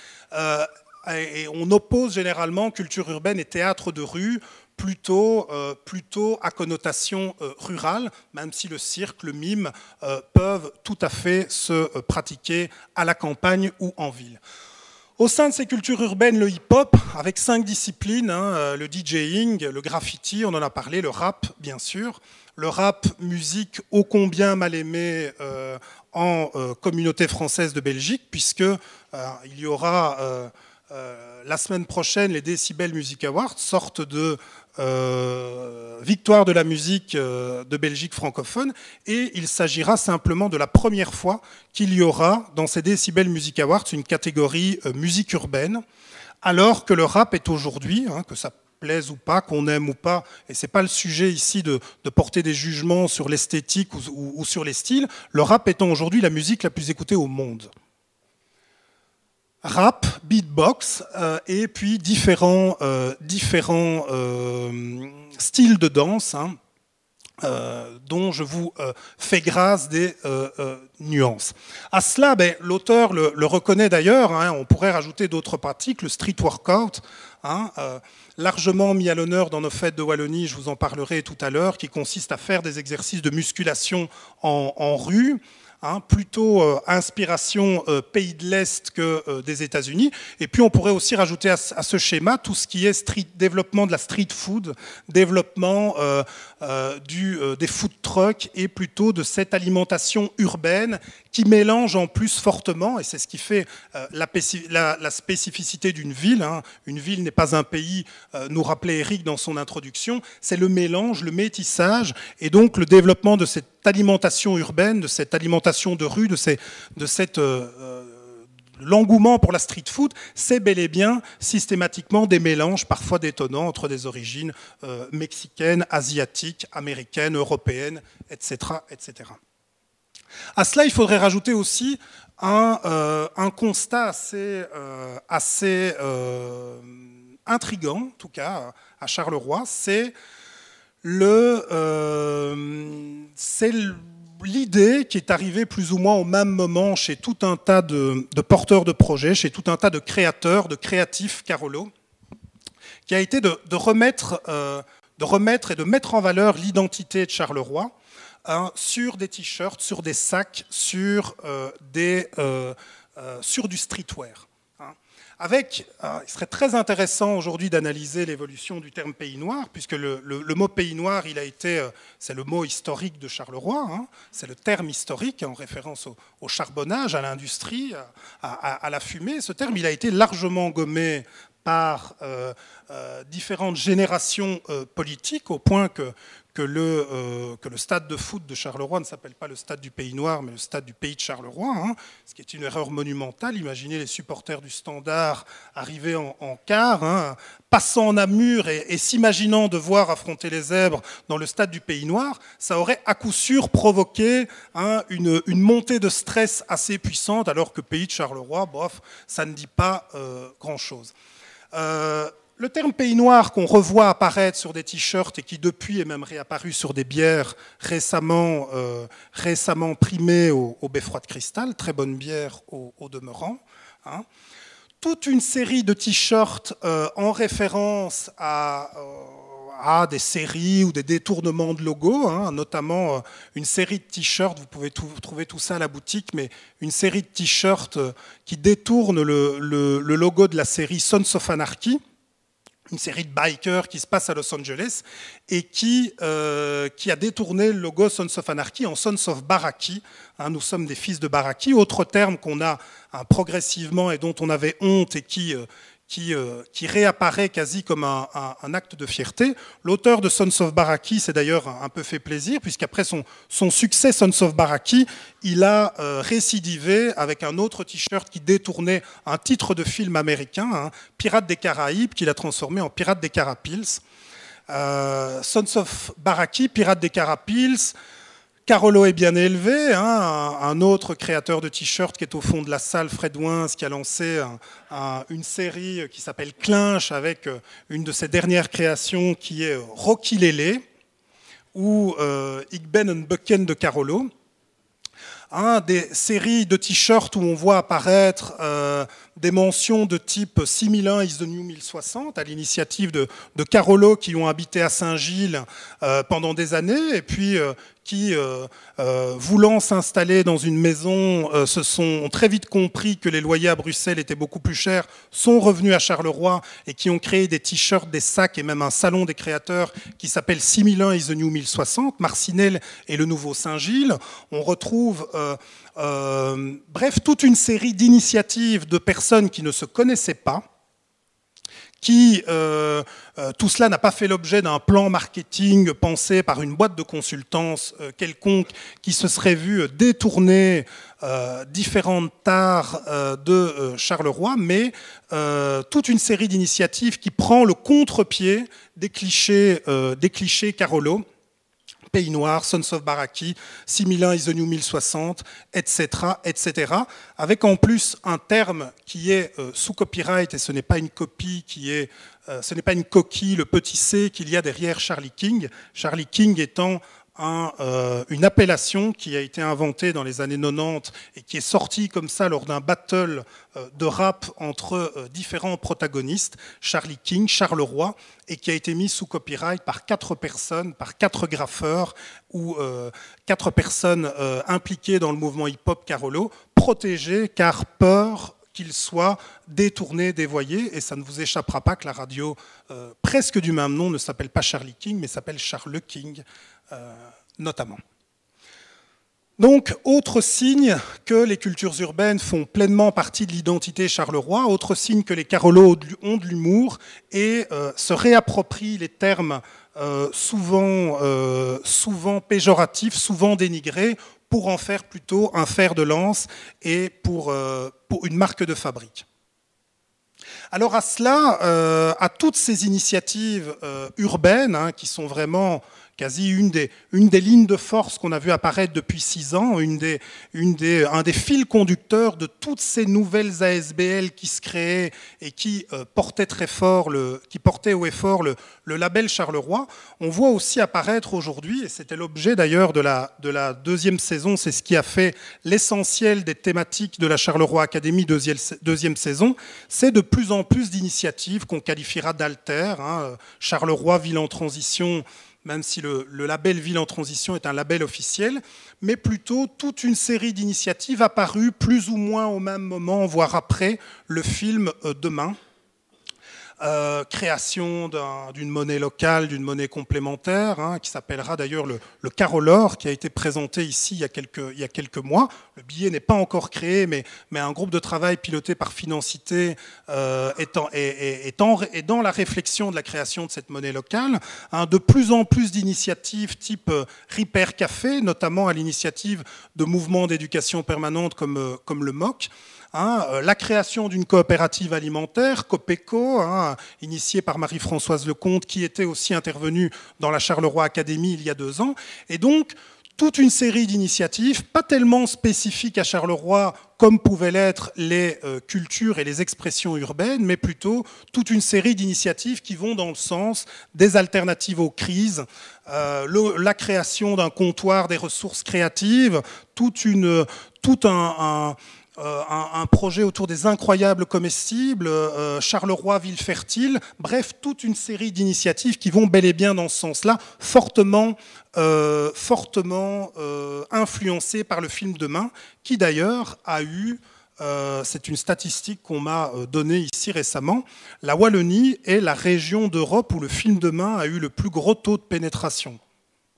et on oppose généralement culture urbaine et théâtre de rue plutôt, euh, plutôt à connotation euh, rurale, même si le cirque, le mime euh, peuvent tout à fait se pratiquer à la campagne ou en ville. Au sein de ces cultures urbaines, le hip-hop, avec cinq disciplines, hein, le DJing, le graffiti, on en a parlé, le rap, bien sûr, le rap, musique ô combien mal aimée en communauté française de Belgique, puisque il y aura euh, la semaine prochaine, les Decibel Music Awards sortent de euh, victoire de la musique euh, de Belgique francophone. Et il s'agira simplement de la première fois qu'il y aura dans ces Decibel Music Awards une catégorie musique urbaine, alors que le rap est aujourd'hui, hein, que ça plaise ou pas, qu'on aime ou pas, et c'est pas le sujet ici de, porter des jugements sur l'esthétique ou sur les styles, le rap étant aujourd'hui la musique la plus écoutée au monde. Rap, beatbox euh, et puis différents, euh, différents euh, styles de danse hein, dont je vous fais grâce des nuances. À cela, ben, l'auteur le, reconnaît d'ailleurs, hein, on pourrait rajouter d'autres pratiques, le street workout, hein, largement mis à l'honneur dans nos fêtes de Wallonie, je vous en parlerai tout à l'heure, qui consiste à faire des exercices de musculation en rue. Hein, plutôt euh, inspiration euh, pays de l'Est que euh, des États-Unis. Et puis on pourrait aussi rajouter à, ce schéma tout ce qui est street, développement de la street food, développement du, des food trucks et plutôt de cette alimentation urbaine qui mélange en plus fortement, et c'est ce qui fait la, spécificité d'une ville. Hein. Une ville n'est pas un pays, nous rappelait Eric dans son introduction, c'est le mélange, le métissage, et donc le développement de cette alimentation urbaine, de cette alimentation de rue, de, ces, de cette euh, euh, l'engouement pour la street food, c'est bel et bien systématiquement des mélanges parfois détonnants entre des origines euh, mexicaines, asiatiques, américaines, européennes, etc., etc. À cela, il faudrait rajouter aussi un, constat assez, assez intrigant, en tout cas à Charleroi, c'est euh, c'est l'idée qui est arrivée plus ou moins au même moment chez tout un tas de, porteurs de projets, chez tout un tas de créateurs, de créatifs Carolo, qui a été de, remettre, euh, remettre et de mettre en valeur l'identité de Charleroi hein, sur des t-shirts, sur des sacs, sur, euh, du streetwear. Avec, euh, il serait très intéressant aujourd'hui d'analyser l'évolution du terme pays noir, puisque le, mot pays noir, il a été, euh, c'est le mot historique de Charleroi, hein. c'est le terme historique en référence au, charbonnage, à l'industrie, à, la fumée. Ce terme, il a été largement gommé par euh, différentes générations politiques, au point que le, euh, stade de foot de Charleroi ne s'appelle pas le stade du Pays Noir, mais le stade du Pays de Charleroi, hein, ce qui est une erreur monumentale. Imaginez les supporters du Standard arriver en, quart, hein, passant en Namur et, s'imaginant devoir affronter les zèbres dans le stade du Pays Noir, ça aurait à coup sûr provoqué hein, une, montée de stress assez puissante, alors que Pays de Charleroi, bof, ça ne dit pas euh, grand-chose. Euh, le terme pays noir qu'on revoit apparaître sur des t-shirts et qui depuis est même réapparu sur des bières récemment, euh, récemment primées au, beffroi de cristal, très bonne bière au, demeurant, Hein. Toute une série de t-shirts en référence à à des séries ou des détournements de logos, hein, notamment euh, une série de t-shirts, vous pouvez trouver tout ça à la boutique, mais une série de t-shirts euh, qui détournent le, logo de la série Sons of Anarchy, une série de bikers qui se passe à Los Angeles et qui, euh, qui a détourné le logo Sons of Anarchy en Sons of Baraki. Hein, nous sommes des fils de Baraki, autre terme qu'on a hein, progressivement et dont on avait honte et qui, qui, réapparaît quasi comme un, acte de fierté. L'auteur de Sons of Baraki s'est d'ailleurs un peu fait plaisir, puisqu'après son, son, succès Sons of Baraki, il a euh, récidivé avec un autre t-shirt qui détournait un titre de film américain, hein, Pirates des Caraïbes, qu'il a transformé en Pirates des Carapils. Euh, Sons of Baraki, Pirates des Carapils, Carolo est bien élevé, hein, un, autre créateur de t-shirts qui est au fond de la salle, Fred Wins, qui a lancé une série qui s'appelle Clinch avec euh, une de ses dernières créations qui est Rocky Lele ou euh, Igben and Bucken de Carolo. des séries de t-shirts où on voit apparaître euh, des mentions de type 6001 is the new 1060 à l'initiative de, Carolo qui ont habité à Saint-Gilles pendant des années et puis qui, euh, euh, voulant s'installer dans une maison, euh, se sont très vite compris que les loyers à Bruxelles étaient beaucoup plus chers, sont revenus à Charleroi et qui ont créé des t-shirts, des sacs et même un salon des créateurs qui s'appelle 6001 is the new 1060, Marcinelle et le nouveau Saint-Gilles. On retrouve bref, toute une série d'initiatives de personnes qui ne se connaissaient pas, qui, euh, euh, tout cela n'a pas fait l'objet d'un plan marketing pensé par une boîte de consultance euh, quelconque qui se serait vu détourner différentes tares de Charleroi, mais toute une série d'initiatives qui prend le contre-pied des clichés, des clichés Carolo Pays Noir, Sons of Baraki, 6001 is the new 1060, etc., etc. Avec en plus un terme qui est euh, sous copyright et ce n'est pas une copie qui est, euh, ce n'est pas une coquille, le petit c qu'il y a derrière Charlie King. Charlie King étant euh, une appellation qui a été inventée dans les années 90 et qui est sortie comme ça lors d'un battle euh, de rap entre euh, différents protagonistes, Charlie King, Charles Roy, et qui a été mis sous copyright par quatre personnes, par quatre graffeurs ou quatre personnes impliquées dans le mouvement hip-hop Carolo, protégées car peur qu'il soit détourné, dévoyé, et ça ne vous échappera pas que la radio presque du même nom ne s'appelle pas Charlie King, mais s'appelle Charles King, euh, notamment. Donc, autre signe que les cultures urbaines font pleinement partie de l'identité Charleroi, autre signe que les Carolos ont de l'humour et euh, se réapproprient les termes euh, souvent péjoratifs, souvent dénigrés, pour en faire plutôt un fer de lance et pour, pour une marque de fabrique. Alors à cela, à toutes ces initiatives urbaines, hein, qui sont vraiment quasi une des, lignes de force qu'on a vu apparaître depuis six ans, un des fils conducteurs de toutes ces nouvelles ASBL qui se créaient et qui euh, portaient très fort, le, le, label Charleroi. On voit aussi apparaître aujourd'hui, et c'était l'objet d'ailleurs de la, de la deuxième saison, c'est ce qui a fait l'essentiel des thématiques de la Charleroi Academy deuxième, saison, c'est de plus en plus d'initiatives qu'on qualifiera d'alter. Hein, Charleroi, ville en transition, même si le, label Ville en transition est un label officiel, mais plutôt toute une série d'initiatives apparues plus ou moins au même moment, voire après le film euh, Demain, euh, création d'une monnaie locale, d'une monnaie complémentaire, hein, qui s'appellera d'ailleurs le, le, Carolor, qui a été présenté ici il y a quelques, mois. Le billet n'est pas encore créé, mais, un groupe de travail piloté par Financité euh, est, dans la réflexion de la création de cette monnaie locale. Hein, de plus en plus d'initiatives type euh, Café, notamment à l'initiative de mouvements d'éducation permanente comme, euh, comme le MOC. Hein, euh, la création d'une coopérative alimentaire, Copeco, hein, initiée par Marie-Françoise Lecomte, qui était aussi intervenue dans la Charleroi Academy il y a deux ans. Et donc, toute une série d'initiatives, pas tellement spécifiques à Charleroi comme pouvaient l'être les euh, cultures et les expressions urbaines, mais plutôt toute une série d'initiatives qui vont dans le sens des alternatives aux crises, euh, la création d'un comptoir des ressources créatives, tout un, projet autour des incroyables comestibles, Charleroi, ville fertile, bref, toute une série d'initiatives qui vont bel et bien dans ce sens-là, fortement, fortement influencées par le film Demain, qui d'ailleurs a eu euh, c'est une statistique qu'on m'a euh, donnée ici récemment. La Wallonie est la région d'Europe où le film de main a eu le plus gros taux de pénétration.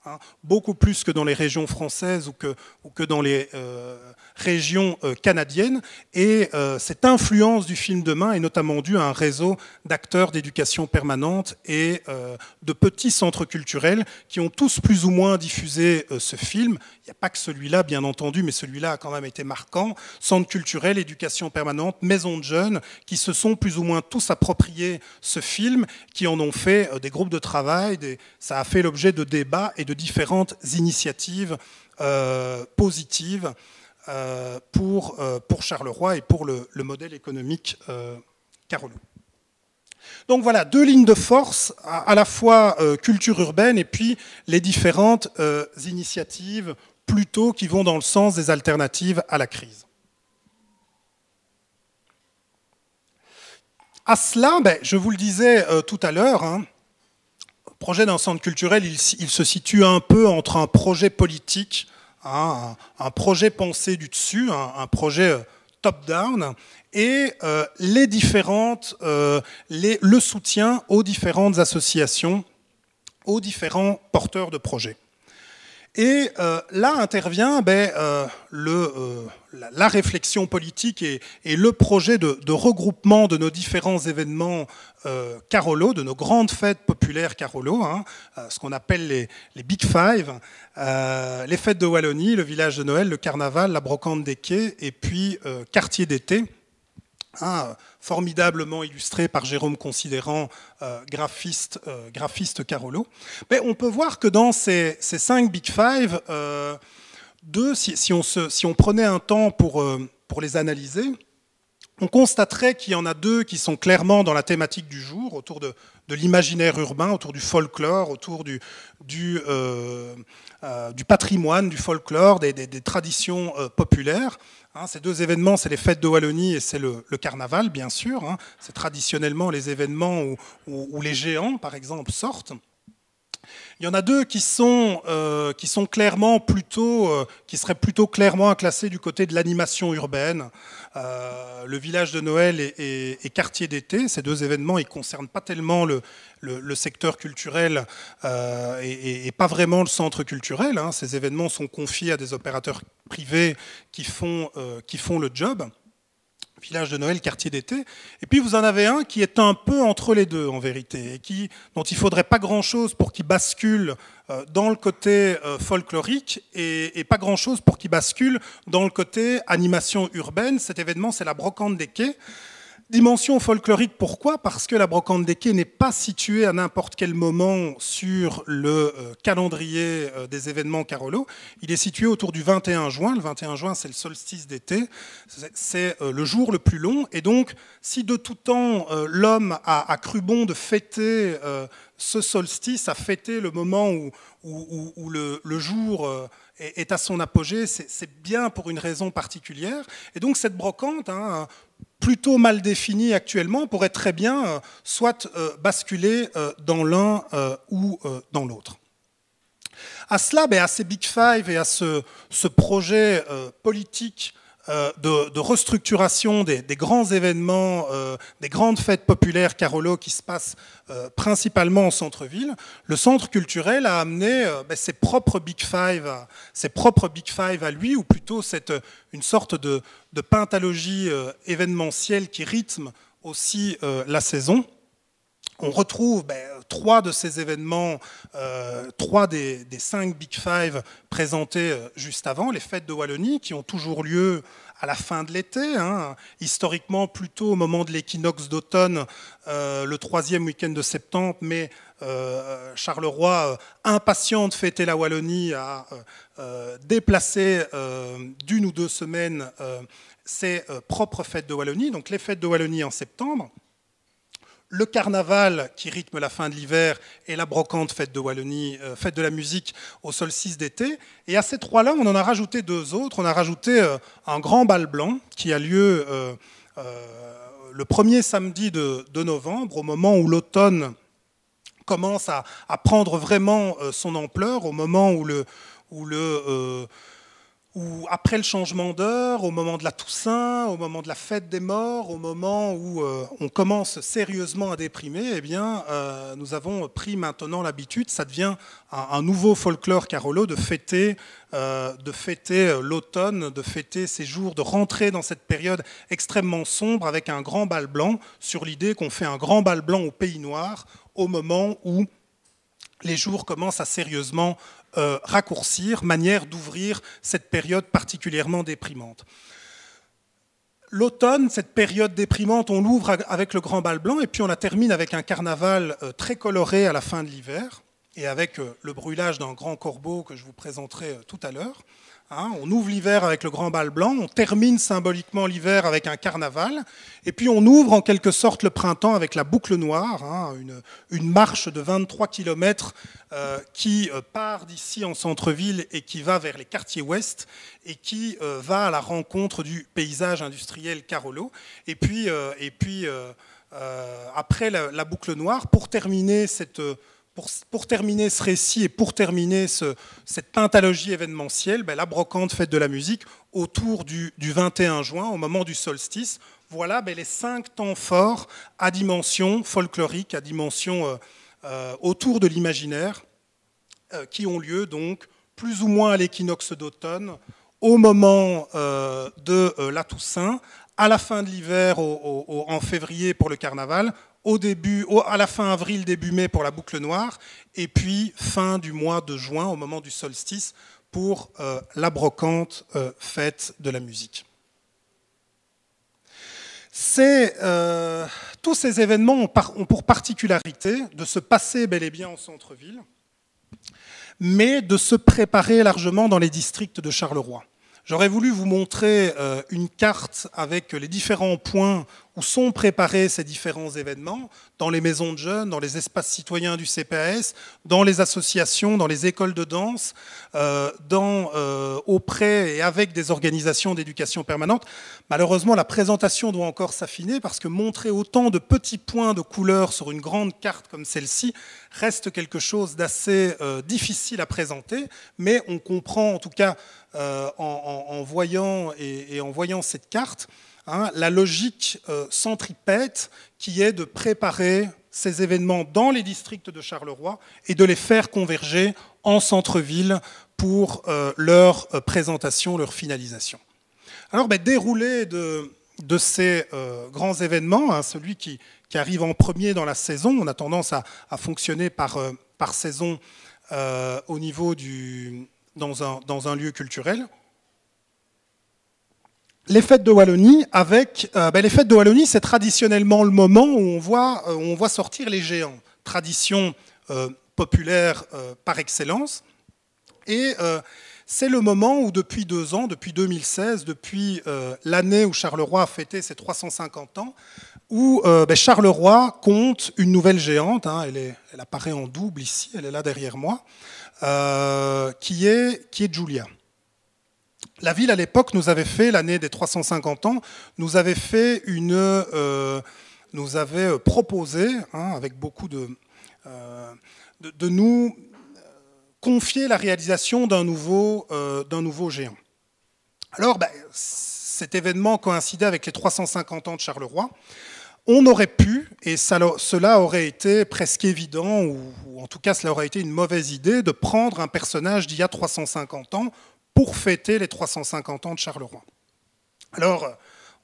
Hein. beaucoup plus que dans les régions françaises ou que, dans les euh, régions euh, canadiennes. Et euh, cette influence du film de main est notamment due à un réseau d'acteurs d'éducation permanente et de petits centres culturels qui ont tous plus ou moins diffusé ce film. Il n'y a pas que celui-là, bien entendu, mais celui-là a quand même été marquant. Centres culturels, éducation permanente, maisons de jeunes, qui se sont plus ou moins tous appropriés ce film, qui en ont fait des groupes de travail. Ça a fait l'objet de débats et de différentes initiatives euh, positives euh, pour, euh, pour Charleroi et pour le, modèle économique Carolo. Donc voilà, deux lignes de force, à, la fois culture urbaine et puis les différentes initiatives plutôt qui vont dans le sens des alternatives à la crise. À cela, ben, je vous le disais tout à l'heure, hein, projet d'un centre culturel, il, se situe un peu entre un projet politique, hein, un, projet pensé du dessus, un, projet euh, top-down, et euh, euh, le soutien aux différentes associations, aux différents porteurs de projets. Et là intervient ben, le, la, réflexion politique et, le projet de, regroupement de nos différents événements euh, Carolo, de nos grandes fêtes populaires Carolo, hein, euh, ce qu'on appelle les, Big Five, euh, les fêtes de Wallonie, le village de Noël, le carnaval, la brocante des quais, et puis quartier d'été. Hein, formidablement illustré par Jérôme Considérant, graphiste, graphiste Carolo. Mais on peut voir que dans ces, cinq Big Five, deux, si, on si, on prenait un temps pour, pour les analyser, on constaterait qu'il y en a deux qui sont clairement dans la thématique du jour, autour de, l'imaginaire urbain, autour du folklore, autour du, du, euh, euh, patrimoine, du folklore, des, traditions euh, populaires. Hein, ces deux événements, c'est les fêtes de Wallonie et c'est le, carnaval, bien sûr. Hein. c'est traditionnellement les événements où, les géants, par exemple, sortent. Il y en a deux qui sont, qui sont clairement plutôt, qui seraient plutôt clairement classés du côté de l'animation urbaine. Euh, le village de Noël et, quartier d'été, ces deux événements, ils ne concernent pas tellement le, secteur culturel euh, et, pas vraiment le centre culturel. Hein. Ces événements sont confiés à des opérateurs privés qui font, euh, qui font le job village de Noël, quartier d'été. Et puis vous en avez un qui est un peu entre les deux en vérité, et dont il faudrait pas grand-chose pour qu'il bascule euh, dans le côté euh, folklorique et, pas grand-chose pour qu'il bascule dans le côté animation urbaine. Cet événement, c'est la brocante des quais. Dimension folklorique, pourquoi? Parce que la brocante des quais n'est pas située à n'importe quel moment sur le euh, calendrier euh, des événements Carolo. Il est situé autour du 21 juin. Le 21 juin, c'est le solstice d'été. C'est euh, le jour le plus long. Et donc, si de tout temps l'homme a, cru bon de fêter ce solstice, a fêté le moment où, le, jour est, à son apogée, c'est bien pour une raison particulière. Et donc cette brocante, hein, plutôt mal défini actuellement pourrait très bien euh, soit euh, basculer euh, dans l'un ou dans l'autre. À cela, ben, à ces Big Five et à ce projet politique euh, de, restructuration des, grands événements, euh, des grandes fêtes populaires Carolo qui se passent euh, principalement en centre-ville, le centre culturel a amené ben, ses propres Big Five, ses propres Big Five à lui, ou plutôt cette, une sorte de, de pentalogie événementielle qui rythme aussi la saison. On retrouve ben, trois de ces événements, euh, trois des, cinq Big Five présentés euh, juste avant, les fêtes de Wallonie, qui ont toujours lieu à la fin de l'été, hein, historiquement plutôt au moment de l'équinoxe d'automne, euh, le troisième week-end de septembre, mais Charleroi, impatient de fêter la Wallonie, a déplacé d'une ou deux semaines ses propres fêtes de Wallonie, donc les fêtes de Wallonie en septembre. Le carnaval qui rythme la fin de l'hiver et la brocante fête de Wallonie, euh, fête de la musique au solstice d'été. Et à ces trois-là, on en a rajouté deux autres. On a rajouté euh, un grand bal blanc qui a lieu euh, le premier samedi de, novembre, au moment où l'automne commence à, prendre vraiment son ampleur, au moment où le, où le où après le changement d'heure, au moment de la Toussaint, au moment de la fête des morts, au moment où euh, on commence sérieusement à déprimer, eh bien, euh, nous avons pris maintenant l'habitude, ça devient un, nouveau folklore carolo de fêter, euh, de fêter l'automne, de fêter ces jours, de rentrer dans cette période extrêmement sombre avec un grand bal blanc, sur l'idée qu'on fait un grand bal blanc au Pays Noir, au moment où les jours commencent à sérieusement euh, raccourcir, manière d'ouvrir cette période particulièrement déprimante. L'automne, cette période déprimante, on l'ouvre avec le grand bal blanc et puis on la termine avec un carnaval euh, très coloré à la fin de l'hiver et avec euh, le brûlage d'un grand corbeau que je vous présenterai tout à l'heure. Hein, on ouvre l'hiver avec le grand bal blanc, on termine symboliquement l'hiver avec un carnaval, et puis on ouvre en quelque sorte le printemps avec la boucle noire, hein, une, marche de 23 km euh, qui euh, part d'ici en centre-ville et qui va vers les quartiers ouest et qui euh, va à la rencontre du paysage industriel Carolo. Et puis, et puis après la, boucle noire, pour terminer cette pour, terminer ce récit et pour terminer cette pentalogie événementielle, ben, la brocante fête de la musique autour du, 21 juin, au moment du solstice. Voilà ben, les cinq temps forts à dimension folklorique, à dimension euh, euh, autour de l'imaginaire, euh, qui ont lieu donc plus ou moins à l'équinoxe d'automne, au moment de la Toussaint, à la fin de l'hiver, en février pour le carnaval, au début, à la fin avril, début mai pour la boucle noire, et puis fin du mois de juin, au moment du solstice, pour euh, la brocante euh, fête de la musique. Euh, tous ces événements ont, pour particularité de se passer bel et bien en centre-ville, mais de se préparer largement dans les districts de Charleroi. J'aurais voulu vous montrer une carte avec les différents points où sont préparés ces différents événements, dans les maisons de jeunes, dans les espaces citoyens du CPAS, dans les associations, dans les écoles de danse, euh, dans, euh, auprès et avec des organisations d'éducation permanente. Malheureusement, la présentation doit encore s'affiner parce que montrer autant de petits points de couleur sur une grande carte comme celle-ci reste quelque chose d'assez euh, difficile à présenter, mais on comprend en tout cas en, voyant et en voyant cette carte Hein, la logique euh, centripète qui est de préparer ces événements dans les districts de Charleroi et de les faire converger en centre-ville pour euh, leur euh, présentation, leur finalisation. Alors, ben, déroulé de, ces grands événements, hein, celui qui, arrive en premier dans la saison, on a tendance à, fonctionner par, saison au niveau dans un lieu culturel les fêtes de Wallonie avec euh, ben, les fêtes de Wallonie, c'est traditionnellement le moment où on voit, euh, sortir les géants, tradition euh, populaire par excellence. Et c'est le moment où depuis deux ans, depuis 2016, depuis l'année où Charleroi a fêté ses 350 ans, où ben, Charleroi compte une nouvelle géante. Hein, elle, elle, apparaît en double ici, elle est là derrière moi, qui est, qui est Julia. La ville, à l'époque, nous avait fait, l'année des 350 ans, nous avait fait. Euh, nous avait euh, proposé, hein, avec beaucoup de, euh, de, nous confier la réalisation d'un nouveau, nouveau géant. Alors, ben, cet événement coïncidait avec les 350 ans de Charleroi. On aurait pu, et cela aurait été presque évident, ou, ou, en tout cas cela aurait été une mauvaise idée, de prendre un personnage d'il y a 350 ans pour fêter les 350 ans de Charleroi. Alors,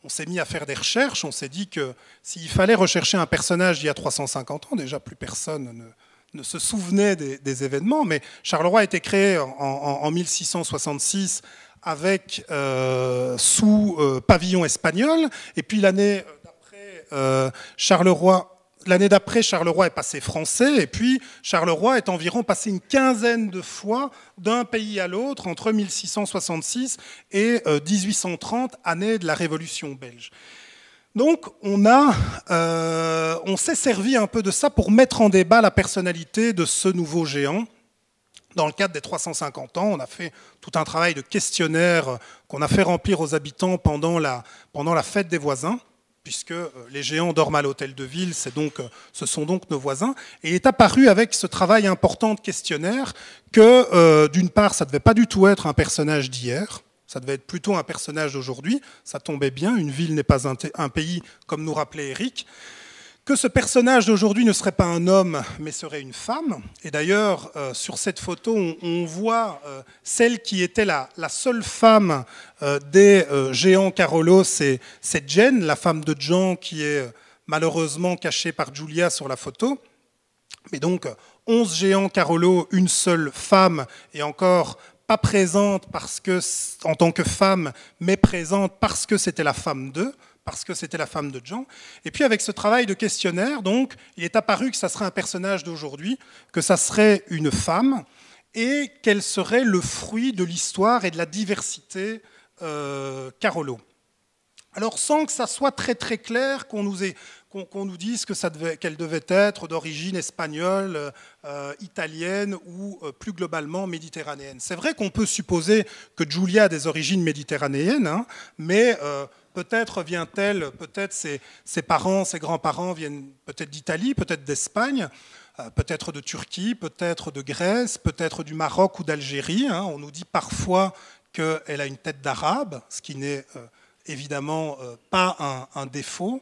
on s'est mis à faire des recherches, on s'est dit que s'il fallait rechercher un personnage d'il y a 350 ans, déjà plus personne ne, se souvenait des, événements, mais Charleroi a été créé en, 1666 avec euh, sous euh, pavillon espagnol, et puis l'année d'après, euh, Charleroi L'année d'après, Charleroi est passé français, et puis Charleroi est environ passé une quinzaine de fois d'un pays à l'autre entre 1666 et 1830, euh, année de la Révolution belge. Donc euh, on s'est servi un peu de ça pour mettre en débat la personnalité de ce nouveau géant. Dans le cadre des 350 ans, on a fait tout un travail de questionnaire qu'on a fait remplir aux habitants pendant la fête des voisins puisque euh, les géants dorment à l'hôtel de ville, euh, ce sont donc nos voisins. Et il est apparu avec ce travail important de questionnaire que, euh, d'une part, ça ne devait pas du tout être un personnage d'hier, ça devait être plutôt un personnage d'aujourd'hui, ça tombait bien, une ville n'est pas un, pays, comme nous rappelait Eric que ce personnage d'aujourd'hui ne serait pas un homme, mais serait une femme. Et d'ailleurs, euh, sur cette photo, on, voit euh, celle qui était la, seule femme euh, des géants Carolo, c'est Jen, la femme de Jean, qui est malheureusement cachée par Julia sur la photo. Mais donc, 11 géants Carolo, une seule femme, et encore pas présente parce que, en tant que femme, mais présente parce que c'était la femme d'eux parce que c'était la femme de Jean. Et puis avec ce travail de questionnaire, donc, il est apparu que ça serait un personnage d'aujourd'hui, que ça serait une femme, et qu'elle serait le fruit de l'histoire et de la diversité euh, Carolo. Alors sans que ça soit très très clair qu'on nous, dise que devait, qu'elle devait être d'origine espagnole, euh, italienne ou euh, plus globalement méditerranéenne. C'est vrai qu'on peut supposer que Julia a des origines méditerranéennes, hein, mais euh, Peut-être vient-elle, peut-être ses, parents, ses grands-parents viennent peut-être d'Italie, peut-être d'Espagne, euh, peut-être de Turquie, peut-être de Grèce, peut-être du Maroc ou d'Algérie. Hein. On nous dit parfois qu'elle a une tête d'arabe, ce qui n'est euh, évidemment euh, pas un, défaut.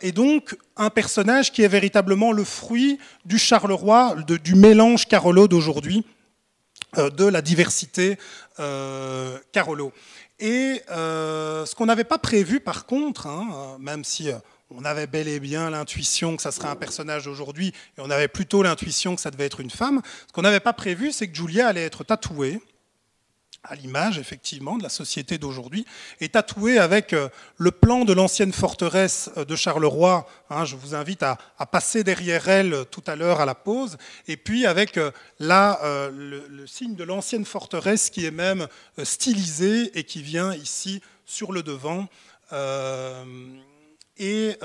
et donc un personnage qui est véritablement le fruit du Charleroi, du mélange Carolo d'aujourd'hui, de la diversité Carolo. Et euh, ce qu'on n'avait pas prévu, par contre, hein, euh, même si euh, on avait bel et bien l'intuition que ça serait un personnage d'aujourd'hui, et on avait plutôt l'intuition que ça devait être une femme, ce qu'on n'avait pas prévu, c'est que Julia allait être tatouée à l'image effectivement de la société d'aujourd'hui, et tatouée avec euh, le plan de l'ancienne forteresse euh, de Charleroi. Hein, je vous invite à, passer derrière elle euh, tout à l'heure à la pause, et puis avec là le, signe de l'ancienne forteresse qui est même stylisé et qui vient ici sur le devant. Et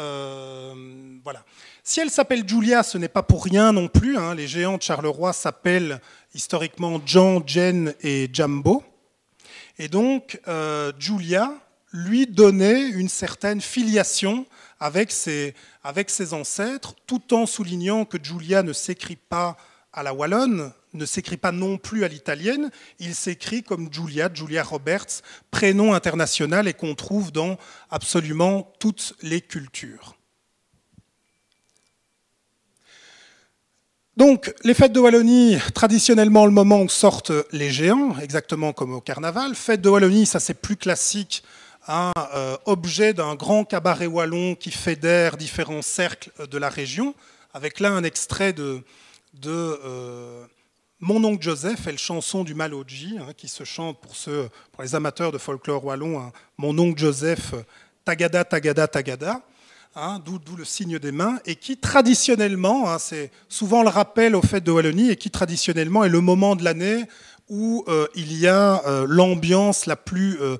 voilà. Si elle s'appelle Julia, ce n'est pas pour rien non plus. Hein. Les géants de Charleroi s'appellent historiquement Jean, Jen et Jambo. Et donc, euh, Julia lui donnait une certaine filiation avec ses, avec ses ancêtres, tout en soulignant que Julia ne s'écrit pas à la wallonne, ne s'écrit pas non plus à l'italienne, il s'écrit comme Julia, Julia Roberts, prénom international et qu'on trouve dans absolument toutes les cultures. Donc, les fêtes de Wallonie, traditionnellement le moment où sortent les géants, exactement comme au carnaval. Fêtes de Wallonie, ça c'est plus classique, un euh, objet d'un grand cabaret wallon qui fédère différents cercles de la région, avec là un extrait de, euh, Mon oncle Joseph, et le chanson du Maloji, hein, qui se chante pour, les amateurs de folklore wallon, hein. Mon oncle Joseph, Tagada, Tagada, Tagada. Hein, d'où le signe des mains, et qui traditionnellement, hein, c'est souvent le rappel au fait de Wallonie, et qui traditionnellement est le moment de l'année où euh, il y a euh, l'ambiance la, plus, euh,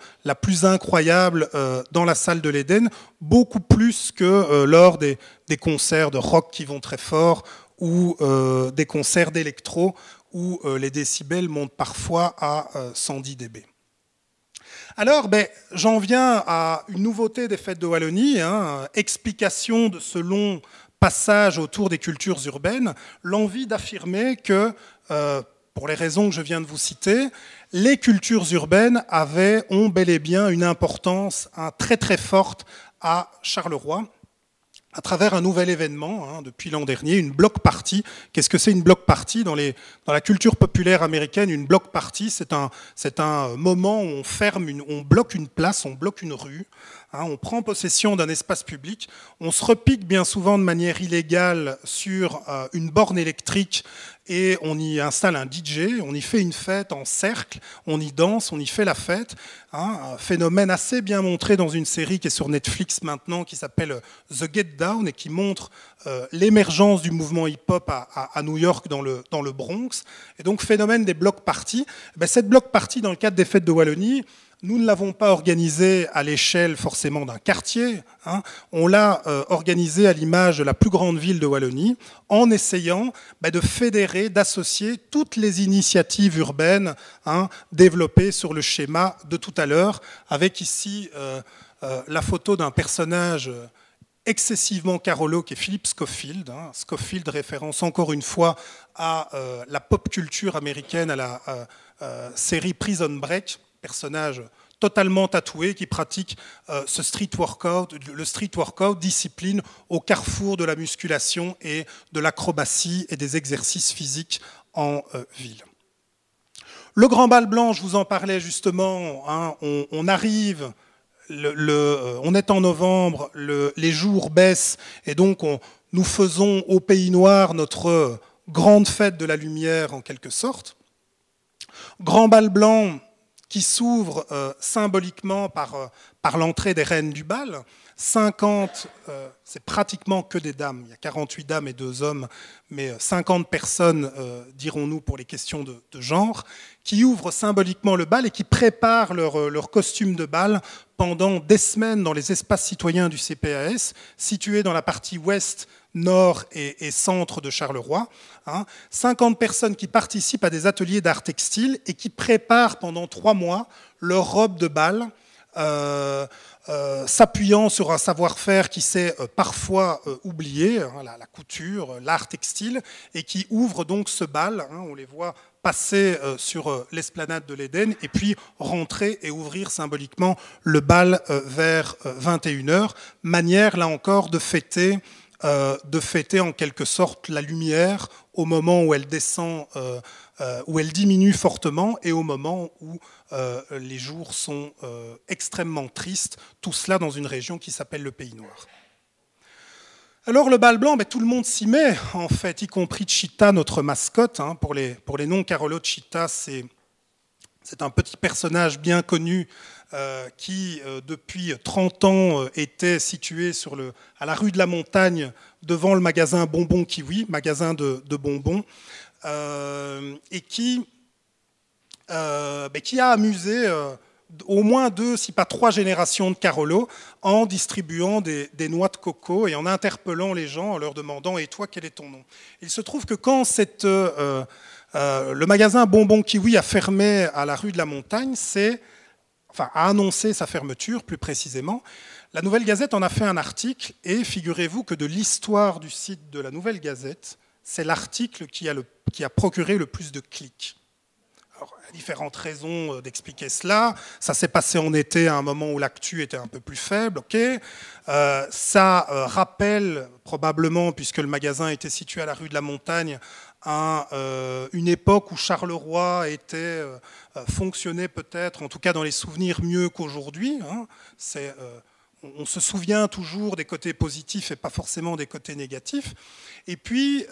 incroyable dans la salle de l'Éden, beaucoup plus que lors des, des, concerts de rock qui vont très fort ou des concerts d'électro où les décibels montent parfois à 110 dB. Alors, ben, j'en viens à une nouveauté des fêtes de Wallonie, hein, explication de ce long passage autour des cultures urbaines, l'envie d'affirmer que, euh, pour les raisons que je viens de vous citer, les cultures urbaines avaient, ont bel et bien une importance très très forte à Charleroi à travers un nouvel événement hein, depuis l'an dernier, une block party. Qu'est-ce que c'est une block party dans, la culture populaire américaine Une block party, c'est un, moment où on ferme, on bloque une place, on bloque une rue, hein, on prend possession d'un espace public, on se repique bien souvent de manière illégale sur euh, une borne électrique et on y installe un DJ, on y fait une fête en cercle, on y danse, on y fait la fête. Hein, un phénomène assez bien montré dans une série qui est sur Netflix maintenant, qui s'appelle The Get Down et qui montre euh, l'émergence du mouvement hip-hop à, New York dans le, dans le Bronx. Et donc phénomène des blocs parties. Eh ben, cette bloc party dans le cadre des fêtes de Wallonie, nous ne l'avons pas organisé à l'échelle forcément d'un quartier, hein. on l'a euh, organisé à l'image de la plus grande ville de Wallonie, en essayant bah, de fédérer, d'associer toutes les initiatives urbaines hein, développées sur le schéma de tout à l'heure, avec ici euh, euh, la photo d'un personnage excessivement carolo qui est Philip Schofield. Hein. Schofield, référence encore une fois à la pop culture américaine, à la série Prison Break personnage totalement tatoué qui pratique euh, ce street workout, le street workout, discipline au carrefour de la musculation et de l'acrobatie et des exercices physiques en euh, ville. Le grand bal blanc, je vous en parlais justement, hein, on, arrive, euh, on est en novembre, les jours baissent et donc nous faisons au Pays Noir notre grande fête de la lumière en quelque sorte. Grand bal blanc, qui s'ouvre euh, symboliquement par, euh, par l'entrée des reines du bal. 50, euh, c'est pratiquement que des dames. Il y a 48 dames et deux hommes, mais 50 personnes, dirons-nous, pour les questions de, genre, qui ouvrent symboliquement le bal et qui préparent leur, leur, costume de bal pendant des semaines dans les espaces citoyens du CPAS, situés dans la partie ouest nord et, centre de Charleroi. 50 hein. personnes qui participent à des ateliers d'art textile et qui préparent pendant trois mois leur robe de bal. Euh, euh, s'appuyant sur un savoir-faire qui s'est euh, parfois oublié, hein, la, couture, l'art textile, et qui ouvre donc ce bal. Hein. on les voit passer sur l'esplanade de l'Éden et puis rentrer et ouvrir symboliquement le bal vers 21h, manière là encore de fêter euh, de fêter en quelque sorte la lumière au moment où elle descend, euh, euh, où elle diminue fortement et au moment où les jours sont extrêmement tristes, tout cela dans une région qui s'appelle le Pays Noir. Alors le bal blanc, ben, tout le monde s'y met, en fait, y compris Chita, notre mascotte. Hein. pour les, pour les non-Carolo, Chita, c'est un petit personnage bien connu qui, euh, depuis 30 ans, euh, était situé à la rue de la Montagne, devant le magasin Bonbon Kiwi, magasin de, bonbons, et qui, ben, qui a amusé au moins deux, si pas trois générations de Carolo en distribuant des, noix de coco et en interpellant les gens en leur demandant Et toi, quel est ton nom? Il se trouve que quand le magasin Bonbon Kiwi a fermé à la rue de la Montagne, c'est enfin, a annoncé sa fermeture plus précisément. La Nouvelle Gazette en a fait un article et figurez-vous que de l'histoire du site de la Nouvelle Gazette, c'est l'article qui, a procuré le plus de clics. Alors, différentes raisons euh, d'expliquer cela. Ça s'est passé en été à un moment où l'actu était un peu plus faible, ok. Euh, ça euh, rappelle probablement, puisque le magasin était situé à la rue de la Montagne, à euh, une époque où Charleroi était euh, fonctionnait peut-être, en tout cas dans les souvenirs, mieux qu'aujourd'hui. Hein. Euh, on se souvient toujours des côtés positifs et pas forcément des côtés négatifs. Et puis,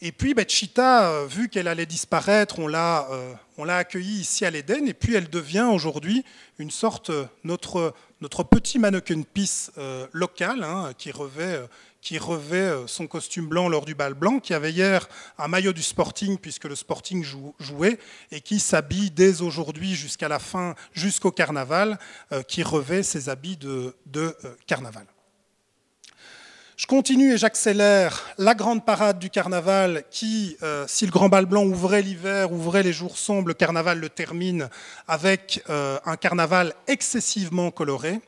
et puis Chita, vu qu'elle allait disparaître, on l'a, on l'a accueillie ici à l'Éden, et puis elle devient aujourd'hui une sorte, notre, notre petit mannequin piece local, hein, qui revêt qui revêt euh, son costume blanc lors du bal blanc, qui avait hier un maillot du Sporting puisque le Sporting jouait, et qui s'habille dès aujourd'hui jusqu'à la fin, jusqu'au carnaval, euh, qui revêt ses habits de, euh, carnaval. Je continue et j'accélère la grande parade du carnaval qui, si le grand bal blanc ouvrait l'hiver, ouvrait les jours sombres, le carnaval le termine avec un carnaval excessivement coloré.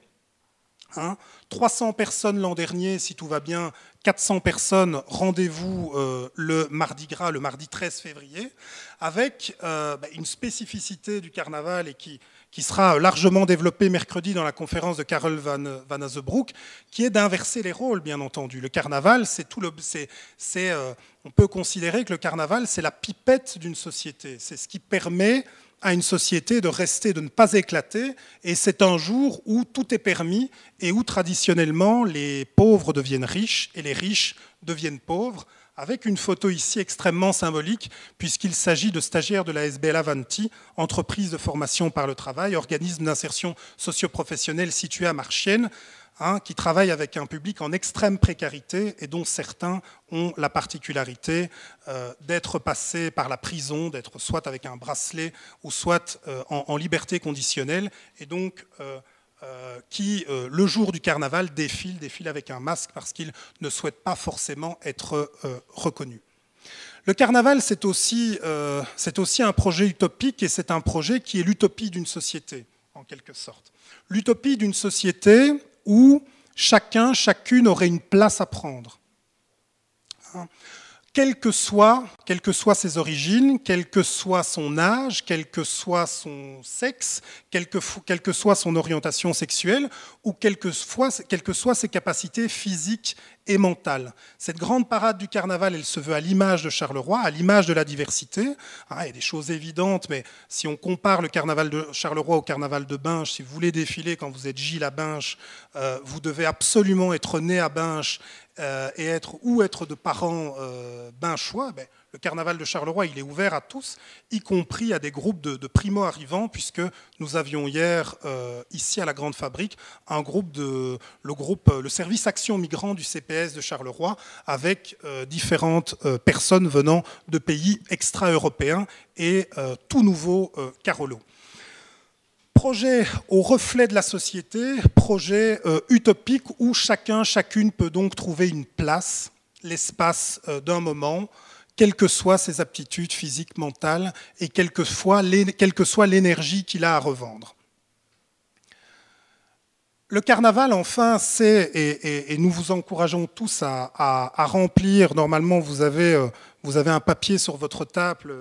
300 hein. personnes l'an dernier, si tout va bien, 400 personnes, rendez-vous euh, le mardi gras, le mardi 13 février, avec euh, bah, une spécificité du carnaval et qui, qui, sera largement développée mercredi dans la conférence de Carol Van, Van Azebroek, qui est d'inverser les rôles, bien entendu. Le carnaval, c'est tout le, c'est, euh, on peut considérer que le carnaval, c'est la pipette d'une société. C'est ce qui permet à une société de rester, de ne pas éclater. Et c'est un jour où tout est permis et où traditionnellement les pauvres deviennent riches et les riches deviennent pauvres, avec une photo ici extrêmement symbolique, puisqu'il s'agit de stagiaires de la SBL Avanti, entreprise de formation par le travail, organisme d'insertion socio-professionnelle situé à Marchienne. Hein, qui travaillent avec un public en extrême précarité et dont certains ont la particularité euh, d'être passés par la prison, d'être soit avec un bracelet ou soit euh, en, liberté conditionnelle, et donc euh, qui, le jour du carnaval, défilent, défilent avec un masque parce qu'ils ne souhaitent pas forcément être reconnus. Le carnaval, c'est aussi, aussi un projet utopique et c'est un projet qui est l'utopie d'une société, en quelque sorte. L'utopie d'une société où chacun, chacune aurait une place à prendre. Hein quelles que soient ses origines, quel que soit son âge, quel que soit son sexe, quelle que, que soit son orientation sexuelle, ou quelles que, soient ses capacités physiques et mentales. Cette grande parade du carnaval, elle se veut à l'image de Charleroi, à l'image de la diversité. Ah, il y a des choses évidentes, mais si on compare le carnaval de Charleroi au carnaval de Binche, si vous voulez défiler quand vous êtes Gilles à Binche, euh, vous devez absolument être né à Binche euh, et être ou être de parents euh, binchois, ben, le carnaval de Charleroi, il est ouvert à tous, y compris à des groupes de, primo-arrivants, puisque nous avions hier, euh, ici à la Grande Fabrique, un groupe de, le groupe, le service Action Migrants du CPS de Charleroi, avec différentes personnes venant de pays extra-européens et tout nouveau Carolo. Projet au reflet de la société, projet euh, utopique où chacun, chacune peut donc trouver une place, l'espace euh, d'un moment, quelles que soient ses aptitudes physiques, mentales, et quelle que soit l'énergie qu'il a à revendre. Le carnaval, enfin, c'est, et, nous vous encourageons tous à, remplir, normalement vous avez, euh, vous avez un papier sur votre table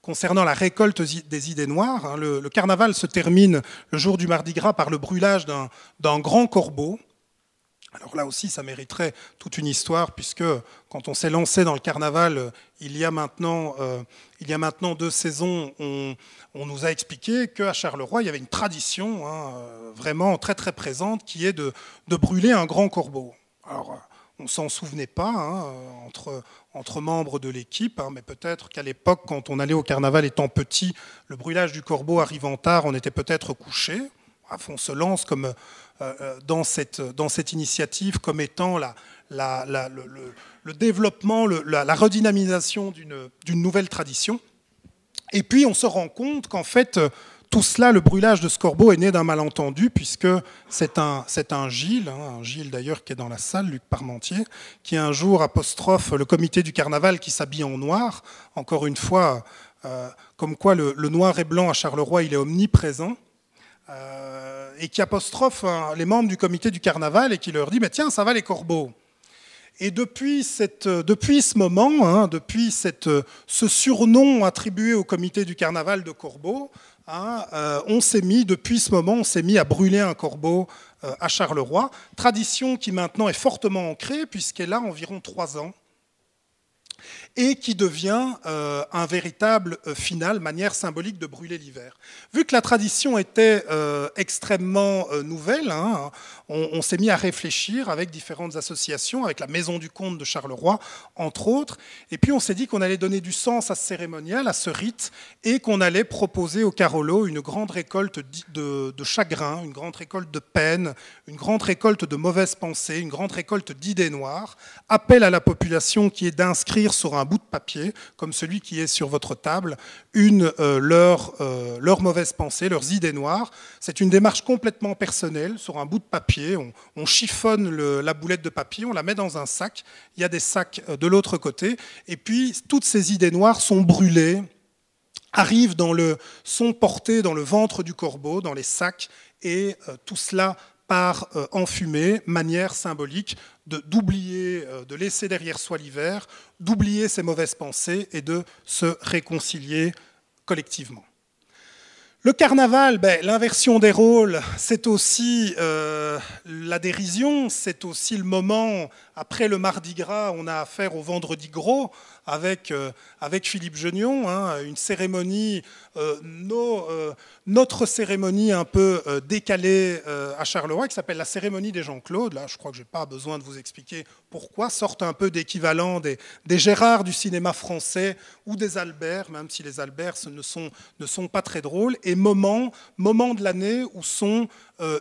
concernant la récolte des idées noires. Hein, le, carnaval se termine le jour du Mardi Gras par le brûlage d'un grand corbeau. Alors là aussi, ça mériterait toute une histoire, puisque quand on s'est lancé dans le carnaval euh, il y a maintenant, euh, il y a maintenant deux saisons, on, nous a expliqué qu'à Charleroi, il y avait une tradition hein, euh, vraiment très très présente qui est de, brûler un grand corbeau. Alors, on s'en souvenait pas hein, entre, membres de l'équipe, hein, mais peut-être qu'à l'époque, quand on allait au carnaval étant petit, le brûlage du corbeau arrivant tard, on était peut-être couché. on se lance comme, dans, cette, dans cette initiative comme étant la, le, développement, la, redynamisation d'une nouvelle tradition. Et puis on se rend compte qu'en fait, tout cela, le brûlage de Scorbeau est né d'un malentendu, puisque c'est un, un Gilles, hein, un Gilles d'ailleurs qui est dans la salle, Luc Parmentier, qui un jour apostrophe le comité du carnaval qui s'habille en noir. Encore une fois, euh, comme quoi le, noir et blanc à Charleroi, il est omniprésent. Euh, et qui apostrophe hein, les membres du comité du carnaval et qui leur dit mais Tiens, ça va les corbeaux. Et depuis, cette, depuis ce moment, hein, depuis cette, ce surnom attribué au comité du carnaval de Corbeau, Hein, euh, on s'est mis, depuis ce moment, on s'est mis à brûler un corbeau euh, à Charleroi, tradition qui maintenant est fortement ancrée puisqu'elle a environ trois ans et qui devient euh, un véritable euh, final, manière symbolique de brûler l'hiver. Vu que la tradition était euh, extrêmement nouvelle, hein, on, s'est mis à réfléchir avec différentes associations, avec la Maison du Comte de Charleroi, entre autres, et puis on s'est dit qu'on allait donner du sens à ce cérémonial, à ce rite, et qu'on allait proposer au Carolo une grande récolte de, chagrin, une grande récolte de peine, une grande récolte de mauvaises pensées, une grande récolte d'idées noires, appel à la population qui est d'inscrire sur un bout de papier, comme celui qui est sur votre table, euh, leur, euh, leurs mauvaises pensées, leurs idées noires. C'est une démarche complètement personnelle. Sur un bout de papier, on, chiffonne la boulette de papier, on la met dans un sac. Il y a des sacs euh, de l'autre côté. Et puis, toutes ces idées noires sont brûlées arrivent dans le, sont portées dans le ventre du corbeau, dans les sacs, et tout cela par euh, enfumer, manière symbolique d'oublier, euh, de, laisser derrière soi l'hiver, d'oublier ses mauvaises pensées et de se réconcilier collectivement. Le carnaval, ben, l'inversion des rôles, c'est aussi euh, la dérision, c'est aussi le moment, après le mardi gras, on a affaire au vendredi gros, avec, euh, avec Philippe Genion, hein, une cérémonie, euh, euh, notre cérémonie un peu décalée à Charleroi, qui s'appelle la cérémonie des Jean-Claude. Là, je crois que je n'ai pas besoin de vous expliquer pourquoi, sortent un peu d'équivalent des, des Gérard du cinéma français ou des Albert, même si les Albert ne sont, ne sont pas très drôles. et moments, moments de l'année où sont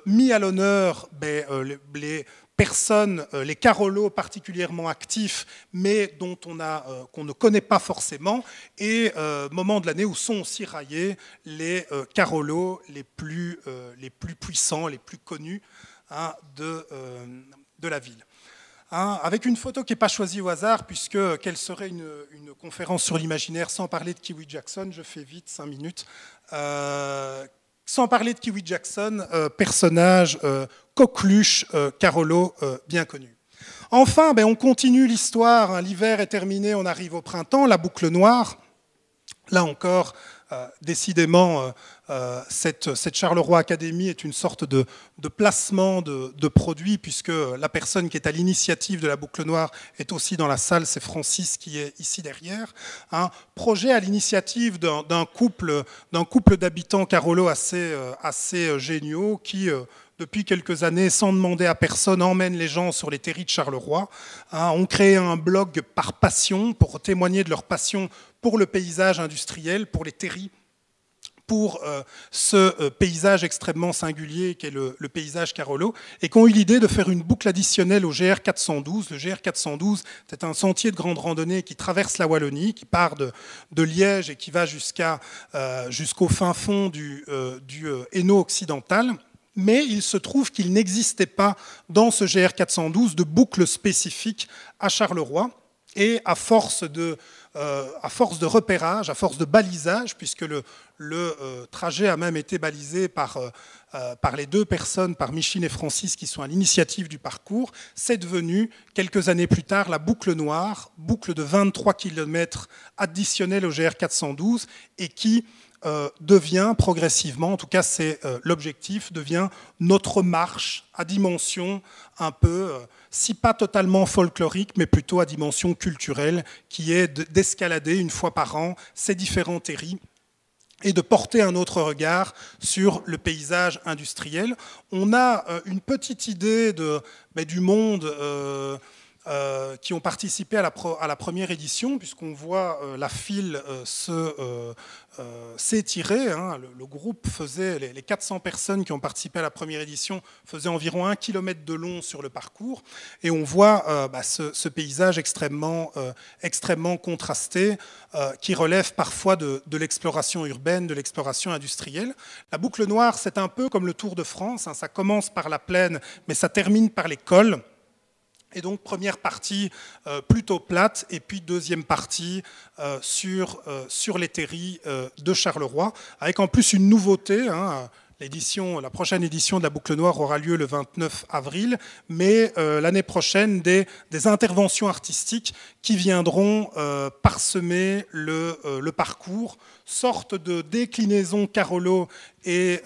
mis à l'honneur ben, les, personnes, les carolos particulièrement actifs, mais dont on qu'on ne connaît pas forcément, et moments de l'année où sont aussi raillés les carolos les plus, puissants, les plus connus hein, de, la ville. Hein, avec une photo qui n'est pas choisie au hasard, puisque quelle serait une, conférence sur l'imaginaire sans parler de Kiwi Jackson Je fais vite, cinq minutes. Euh, sans parler de Kiwi Jackson, euh, personnage euh, coqueluche, Carolo, bien connu. Enfin, ben, on continue l'histoire. Hein, l'hiver est terminé, on arrive au printemps, la boucle noire. Là encore, décidément, euh, cette, Charleroi Académie est une sorte de, placement de, produits, puisque la personne qui est à l'initiative de la boucle noire est aussi dans la salle, c'est Francis qui est ici derrière. Un projet à l'initiative d'un couple, d'habitants Carolo assez, euh, euh, géniaux qui depuis quelques années, sans demander à personne, emmène les gens sur les terris de Charleroi, hein, ont créé un blog par passion pour témoigner de leur passion pour le paysage industriel, pour les terris pour euh, ce euh, paysage extrêmement singulier qu'est le, paysage Carolo, et qui ont eu l'idée de faire une boucle additionnelle au GR 412. Le GR 412, c'est un sentier de grande randonnée qui traverse la Wallonie, qui part de, Liège et qui va euh, jusqu'au fin fond du, du Hainaut occidental. Mais il se trouve qu'il n'existait pas dans ce GR 412 de boucle spécifique à Charleroi. Et à force de, à force de repérage, à force de balisage, puisque le, le euh, trajet a même été balisé par, euh, euh, par les deux personnes, par Micheline et Francis, qui sont à l'initiative du parcours. C'est devenu, quelques années plus tard, la boucle noire, boucle de 23 km additionnelle au GR 412, et qui devient progressivement, en tout cas c'est l'objectif, devient notre marche à dimension un peu, si pas totalement folklorique, mais plutôt à dimension culturelle, qui est d'escalader une fois par an ces différents terris et de porter un autre regard sur le paysage industriel. On a euh, une petite idée de, du monde euh, euh, qui ont participé à la, première édition, puisqu'on voit la file euh, s'étirer. Hein. Le, groupe faisait, les, 400 personnes qui ont participé à la première édition faisaient environ un kilomètre de long sur le parcours. Et on voit euh, bah, ce, paysage extrêmement, euh, contrasté qui relève parfois de, de l'exploration urbaine, de l'exploration industrielle. La boucle noire, c'est un peu comme le Tour de France. Hein. Ça commence par la plaine, mais ça termine par les cols. Et donc première partie euh, plutôt plate, et puis deuxième partie euh, sur, euh, sur les terris de Charleroi, avec en plus une nouveauté. Hein, l'édition, la prochaine édition de la Boucle Noire aura lieu le 29 avril, mais l'année prochaine, des, des, interventions artistiques qui viendront parsemer le, le, parcours, sorte de déclinaison Carolo et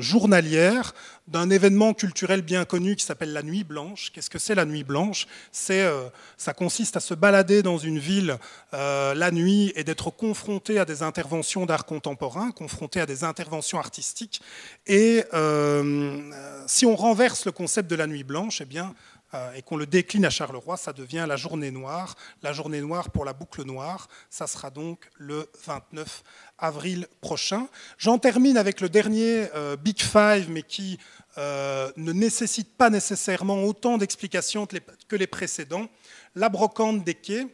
journalière d'un événement culturel bien connu qui s'appelle la Nuit Blanche. Qu'est-ce que c'est la Nuit Blanche? C'est, euh, Ça consiste à se balader dans une ville euh, la nuit et d'être confronté à des interventions d'art contemporain, confronté à des interventions artistiques. Et euh, si on renverse le concept de la Nuit Blanche, eh bien, euh, et qu'on le décline à Charleroi, ça devient la journée noire. La journée noire pour la boucle noire, ça sera donc le 29 avril prochain. J'en termine avec le dernier euh, Big Five, mais qui euh, ne nécessite pas nécessairement autant d'explications que les précédents. La brocante des quais,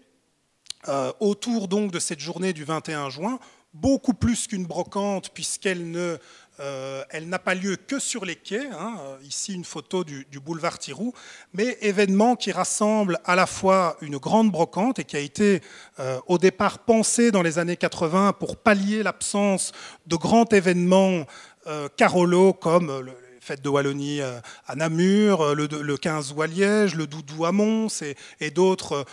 autour donc de cette journée du 21 juin, beaucoup plus qu'une brocante puisqu'elle ne euh, elle n'a pas lieu que sur les quais, hein, euh, ici une photo du, boulevard Tirou, mais événement qui rassemble à la fois une grande brocante et qui a été euh, au départ pensé dans les années 80 pour pallier l'absence de grands événements Carolo comme le, fête de Wallonie à Namur, le, 15 août à Liège, le Doudou à Mons et, et d'autres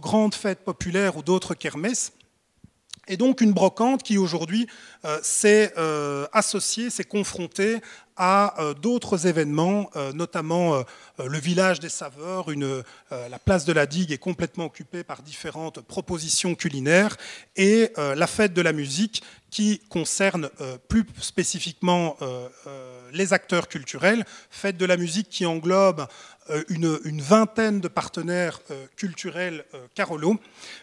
grandes fêtes populaires ou d'autres kermesses. Et donc une brocante qui aujourd'hui euh, s'est euh, associée, s'est confrontée à euh, d'autres événements, euh, notamment le village des saveurs, la place de la digue est complètement occupée par différentes propositions culinaires, et la fête de la musique qui concerne plus spécifiquement les acteurs culturels, fête de la musique qui englobe euh, une, vingtaine de partenaires euh, culturels euh, Carolo,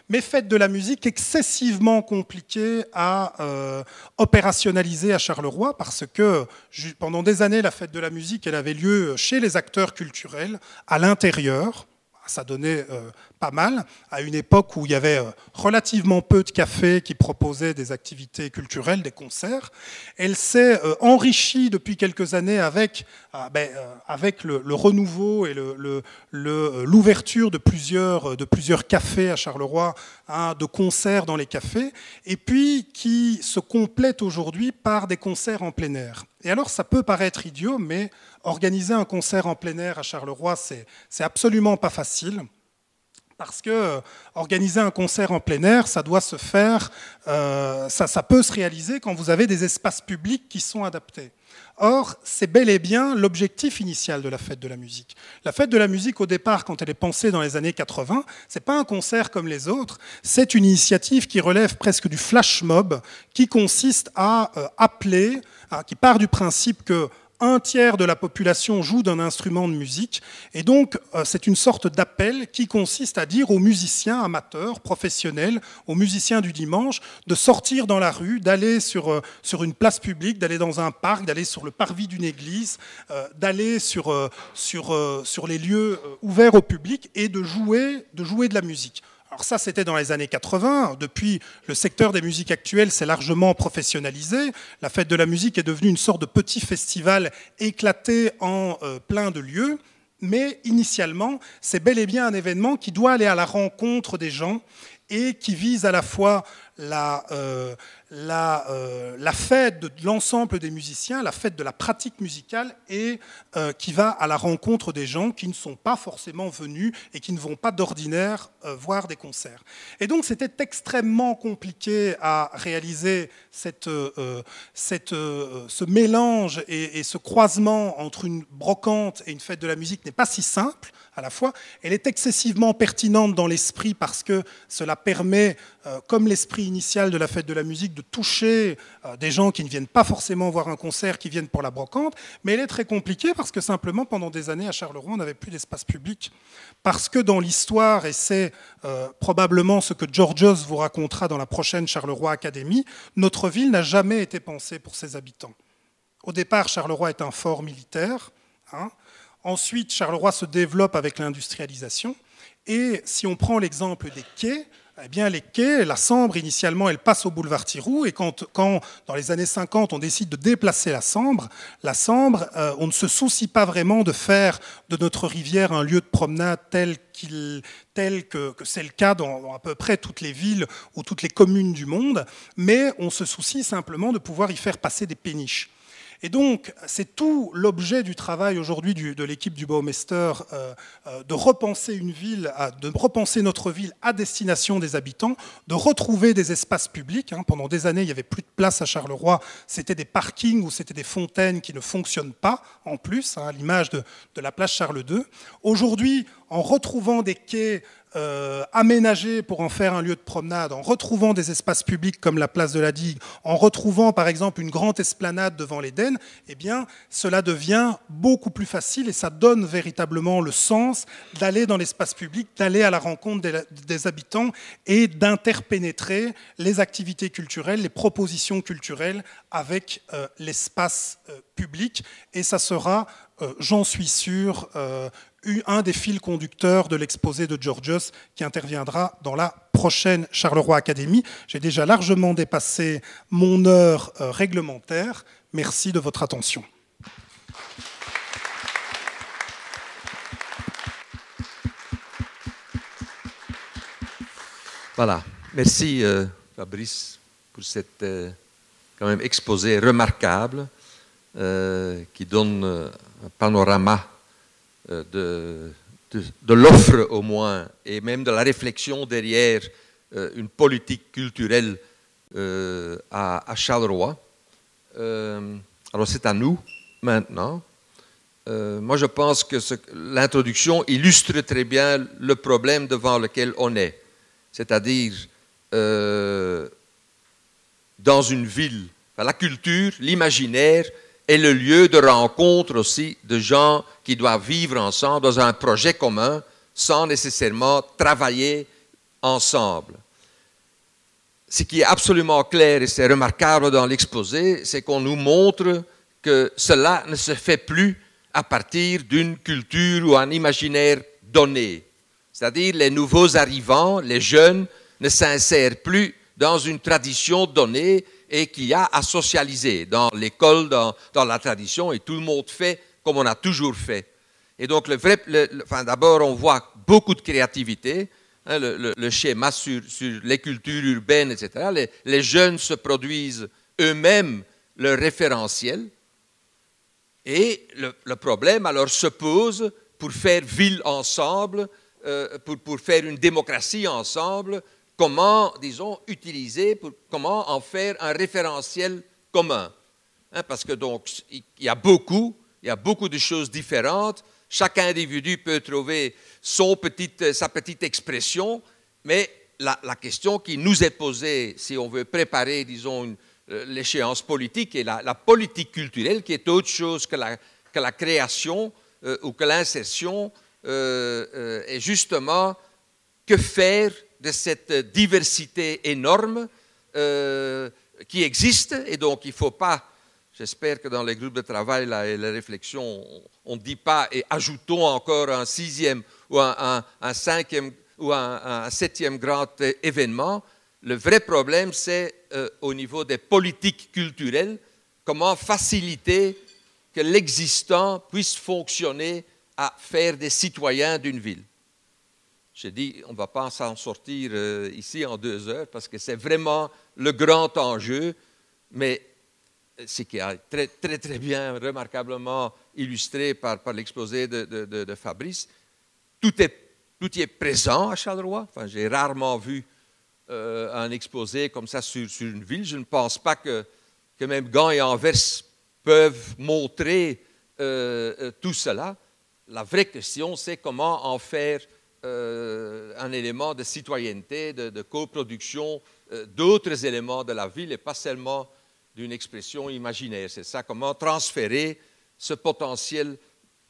mais fête de la musique excessivement compliquée à opérationnaliser à Charleroi parce que pendant des années, la fête de la musique, elle avait lieu chez les acteurs culturels, à l'intérieur, ça donnait euh, pas mal, à une époque où il y avait euh, relativement peu de cafés qui proposaient des activités culturelles, des concerts. Elle s'est euh, enrichie depuis quelques années avec, ben, avec le, renouveau et l'ouverture de, plusieurs, de plusieurs cafés à Charleroi, hein, de concerts dans les cafés, et puis qui se complète aujourd'hui par des concerts en plein air. Et alors ça peut paraître idiot, mais organiser un concert en plein air à Charleroi, c'est absolument pas facile. Parce que euh, organiser un concert en plein air, ça doit se faire, euh, ça peut se réaliser quand vous avez des espaces publics qui sont adaptés. Or, c'est bel et bien l'objectif initial de la fête de la musique. La fête de la musique, au départ, quand elle est pensée dans les années 80, c'est pas un concert comme les autres, c'est une initiative qui relève presque du flash mob, qui consiste à euh, appeler, qui part du principe que un tiers de la population joue d'un instrument de musique. Et donc, euh, c'est une sorte d'appel qui consiste à dire aux musiciens amateurs, professionnels, aux musiciens du dimanche, de sortir dans la rue, d'aller sur, euh, sur une place publique, d'aller dans un parc, d'aller sur le parvis d'une église, euh, d'aller sur, sur, sur les lieux ouverts au public et de jouer, de jouer de la musique. Alors ça, c'était dans les années 80. Depuis, le secteur des musiques actuelles s'est largement professionnalisé. La fête de la musique est devenue une sorte de petit festival éclaté en euh, plein de lieux. Mais initialement, c'est bel et bien un événement qui doit aller à la rencontre des gens et qui vise à la fois la, euh, la, euh, la, fête de l'ensemble des musiciens, la fête de la pratique musicale, et euh, qui va à la rencontre des gens qui ne sont pas forcément venus et qui ne vont pas d'ordinaire voir des concerts. Et donc c'était extrêmement compliqué à réaliser cette, cette, ce mélange et, et ce croisement entre une brocante et une fête de la musique n'est pas si simple à la fois. Elle est excessivement pertinente dans l'esprit parce que cela permet, euh, comme l'esprit initial de la fête de la musique, de toucher euh, des gens qui ne viennent pas forcément voir un concert, qui viennent pour la brocante. Mais elle est très compliquée parce que simplement, pendant des années, à Charleroi, on n'avait plus d'espace public. Parce que dans l'histoire, et c'est euh, probablement ce que Georgios vous racontera dans la prochaine Charleroi Academy, notre ville n'a jamais été pensée pour ses habitants. Au départ, Charleroi est un fort militaire. Hein, Ensuite, Charleroi se développe avec l'industrialisation. Et si on prend l'exemple des quais, eh bien, les quais, la Sambre, initialement, elle passe au boulevard Tirou, et quand, quand dans les années 50, on décide de déplacer la Sambre, la Sambre, euh, on ne se soucie pas vraiment de faire de notre rivière un lieu de promenade tel, qu'il, tel que, c'est le cas dans, à peu près toutes les villes ou toutes les communes du monde, mais on se soucie simplement de pouvoir y faire passer des péniches. Et donc, c'est tout l'objet du travail aujourd'hui de l'équipe du Baumeister euh, euh, de repenser une ville, de repenser notre ville à destination des habitants, de retrouver des espaces publics. Hein. Pendant des années, il n'y avait plus de place à Charleroi. C'était des parkings ou c'était des fontaines qui ne fonctionnent pas, en plus, hein, à l'image de, de la place Charles II. Aujourd'hui, en retrouvant des quais euh, aménagé pour en faire un lieu de promenade, en retrouvant des espaces publics comme la place de la Digue, en retrouvant par exemple une grande esplanade devant l'Éden, eh bien, cela devient beaucoup plus facile et ça donne véritablement le sens d'aller dans l'espace public, d'aller à la rencontre des, habitants et d'interpénétrer les activités culturelles, les propositions culturelles avec euh, l'espace euh, public. Et ça sera, j'en suis sûr, un des fils conducteurs de l'exposé de Georgios qui interviendra dans la prochaine Charleroi Academy. J'ai déjà largement dépassé mon heure euh, réglementaire. Merci de votre attention. Voilà. Merci euh, Fabrice pour cet euh, exposé remarquable qui donne un panorama euh, de, l'offre au moins, et même de la réflexion derrière euh, une politique culturelle euh, à, à, Charleroi. alors c'est à nous maintenant. Moi, je pense que l'introduction illustre très bien le problème devant lequel on est. C'est-à-dire, dans une ville, la culture, l'imaginaire est le lieu de rencontre aussi de gens qui doivent vivre ensemble dans un projet commun sans nécessairement travailler ensemble. Ce qui est absolument clair et c'est remarquable dans l'exposé, c'est qu'on nous montre que cela ne se fait plus à partir d'une culture ou un imaginaire donné. C'est-à-dire les nouveaux arrivants, les jeunes, ne s'insèrent plus dans une tradition donnée et qui a à socialiser dans l'école, dans, la tradition, et tout le monde fait comme on a toujours fait. Et donc, d'abord, on voit beaucoup de créativité, hein, le, schéma sur, les cultures urbaines, etc. Les, jeunes se produisent eux-mêmes leur référentiel, et le, problème alors se pose pour faire ville ensemble, euh, pour, faire une démocratie ensemble, comment, disons, utiliser, comment en faire un référentiel commun. Hein, parce que donc, il y a beaucoup, il y a beaucoup de choses différentes. Chaque individu peut trouver son petite, sa petite expression, mais la, question qui nous est posée, si on veut préparer, disons, euh, l'échéance politique et la, politique culturelle, qui est autre chose que la, que la création euh, ou que l'insertion, euh, est justement que faire de cette diversité énorme euh, qui existe. Et donc, il ne faut pas, j'espère que dans les groupes de travail là, et les réflexions, on ne dit pas et ajoutons encore un sixième ou un, cinquième ou un, septième grand événement. Le vrai problème, c'est euh, au niveau des politiques culturelles, comment faciliter que l'existant puisse fonctionner à faire des citoyens d'une ville. J'ai dit, on ne va pas s'en sortir euh, ici en deux heures parce que c'est vraiment le grand enjeu, mais ce qui est très, très, bien, remarquablement illustré par, l'exposé de, Fabrice, tout, y est présent à Charleroi. Enfin, j'ai rarement vu euh, un exposé comme ça sur, une ville. Je ne pense pas que, même Gand et Anvers peuvent montrer euh, tout cela. La vraie question, c'est comment en faire euh, un élément de citoyenneté, de, coproduction euh, d'autres éléments de la ville et pas seulement d'une expression imaginaire. C'est ça, comment transférer ce potentiel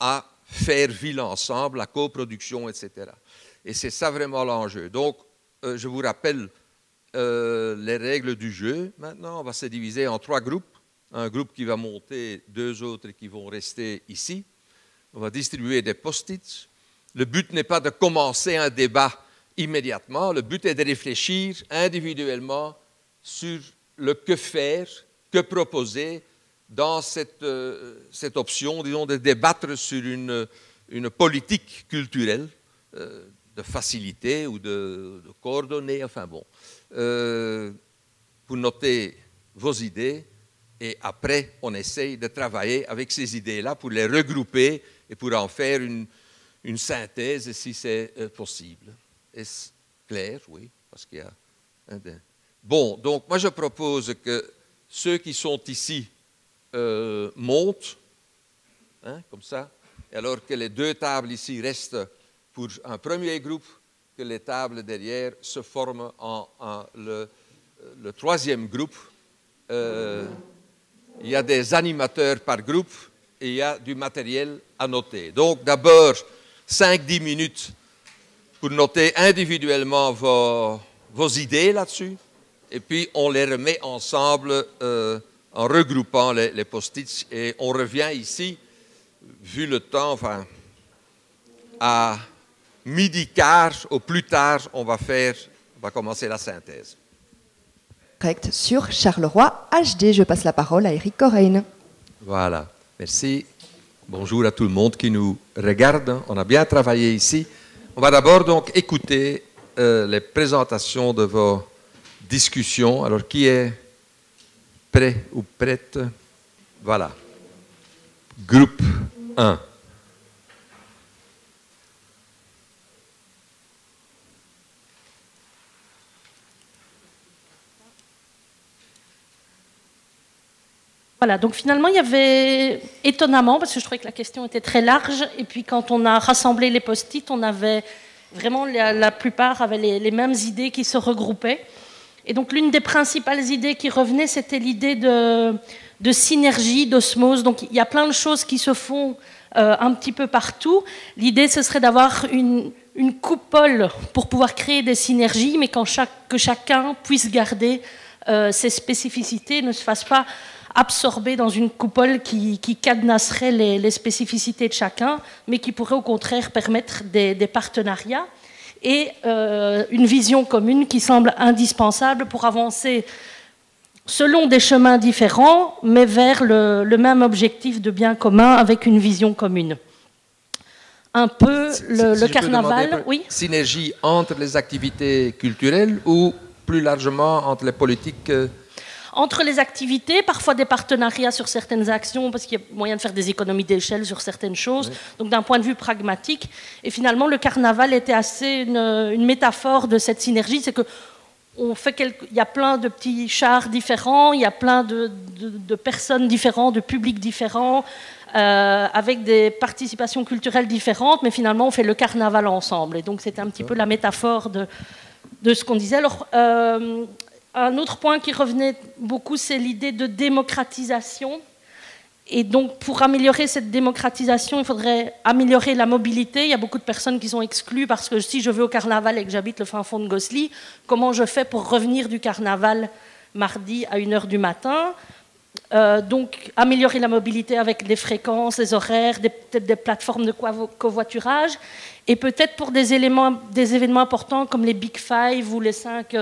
à faire ville ensemble, la coproduction, etc. Et c'est ça vraiment l'enjeu. Donc, euh, je vous rappelle les règles du jeu. Maintenant, on va se diviser en trois groupes. Un groupe qui va monter, deux autres qui vont rester ici. On va distribuer des post-its le but n'est pas de commencer un débat immédiatement, le but est de réfléchir individuellement sur le que faire, que proposer dans cette, euh, option, disons, de débattre sur une, politique culturelle euh, de facilité ou de, coordonner, enfin bon. Euh, vous notez vos idées et après on essaye de travailler avec ces idées-là pour les regrouper et pour en faire une, une synthèse si c'est euh, possible. Est-ce clair? Oui, parce qu'il y a Bon, donc moi je propose que ceux qui sont ici euh, montent, hein, comme ça, alors que les deux tables ici restent pour un premier groupe, que les tables derrière se forment en, le, troisième groupe. Euh, il y a des animateurs par groupe et il y a du matériel à noter. Donc d'abord, 5-10 minutes pour noter individuellement vos, vos idées là-dessus. Et puis, on les remet ensemble euh, en regroupant les, les post-its. Et on revient ici, vu le temps, enfin, à midi quart, au plus tard, on va faire, on va commencer la synthèse. Correct. Sur Charleroi HD, je passe la parole à Eric Correine. Voilà. Merci. Bonjour à tout le monde qui nous regarde. On a bien travaillé ici. On va d'abord donc écouter euh, les présentations de vos discussions. Alors, qui est prêt ou prête? Voilà. Groupe 1. Voilà, donc finalement, il y avait étonnamment, parce que je trouvais que la question était très large, et puis quand on a rassemblé les post-it, on avait vraiment, la, plupart avaient les, mêmes idées qui se regroupaient. Et donc l'une des principales idées qui revenait, c'était l'idée de, synergie, d'osmose. Donc il y a plein de choses qui se font euh, un petit peu partout. L'idée, ce serait d'avoir une, coupole pour pouvoir créer des synergies, mais que chacun puisse garder euh, ses spécificités, ne se fasse pas absorbé dans une coupole qui, cadenasserait les, spécificités de chacun, mais qui pourrait au contraire permettre des, partenariats et euh, une vision commune qui semble indispensable pour avancer selon des chemins différents, mais vers le, même objectif de bien commun avec une vision commune. Un peu le, carnaval, oui. Synergie entre les activités culturelles ou plus largement entre les politiques euh, entre les activités, parfois des partenariats sur certaines actions, parce qu'il y a moyen de faire des économies d'échelle sur certaines choses, donc d'un point de vue pragmatique. Et finalement, le carnaval était assez une, métaphore de cette synergie, c'est que on fait il y a plein de petits chars différents, il y a plein de, personnes différentes, de publics différents, euh, avec des participations culturelles différentes, mais finalement on fait le carnaval ensemble. Et donc c'était un petit peu la métaphore de, de ce qu'on disait. Alors, euh, un autre point qui revenait beaucoup, c'est l'idée de démocratisation. Et donc, pour améliorer cette démocratisation, il faudrait améliorer la mobilité. Il y a beaucoup de personnes qui sont exclues parce que si je vais au carnaval et que j'habite le fin fond de Gosselies, comment je fais pour revenir du carnaval mardi à 1h du matin? Euh, donc, améliorer la mobilité avec des fréquences, des horaires, peut-être des plateformes de covoiturage. Et peut-être pour des, des événements importants comme les Big Five ou les 5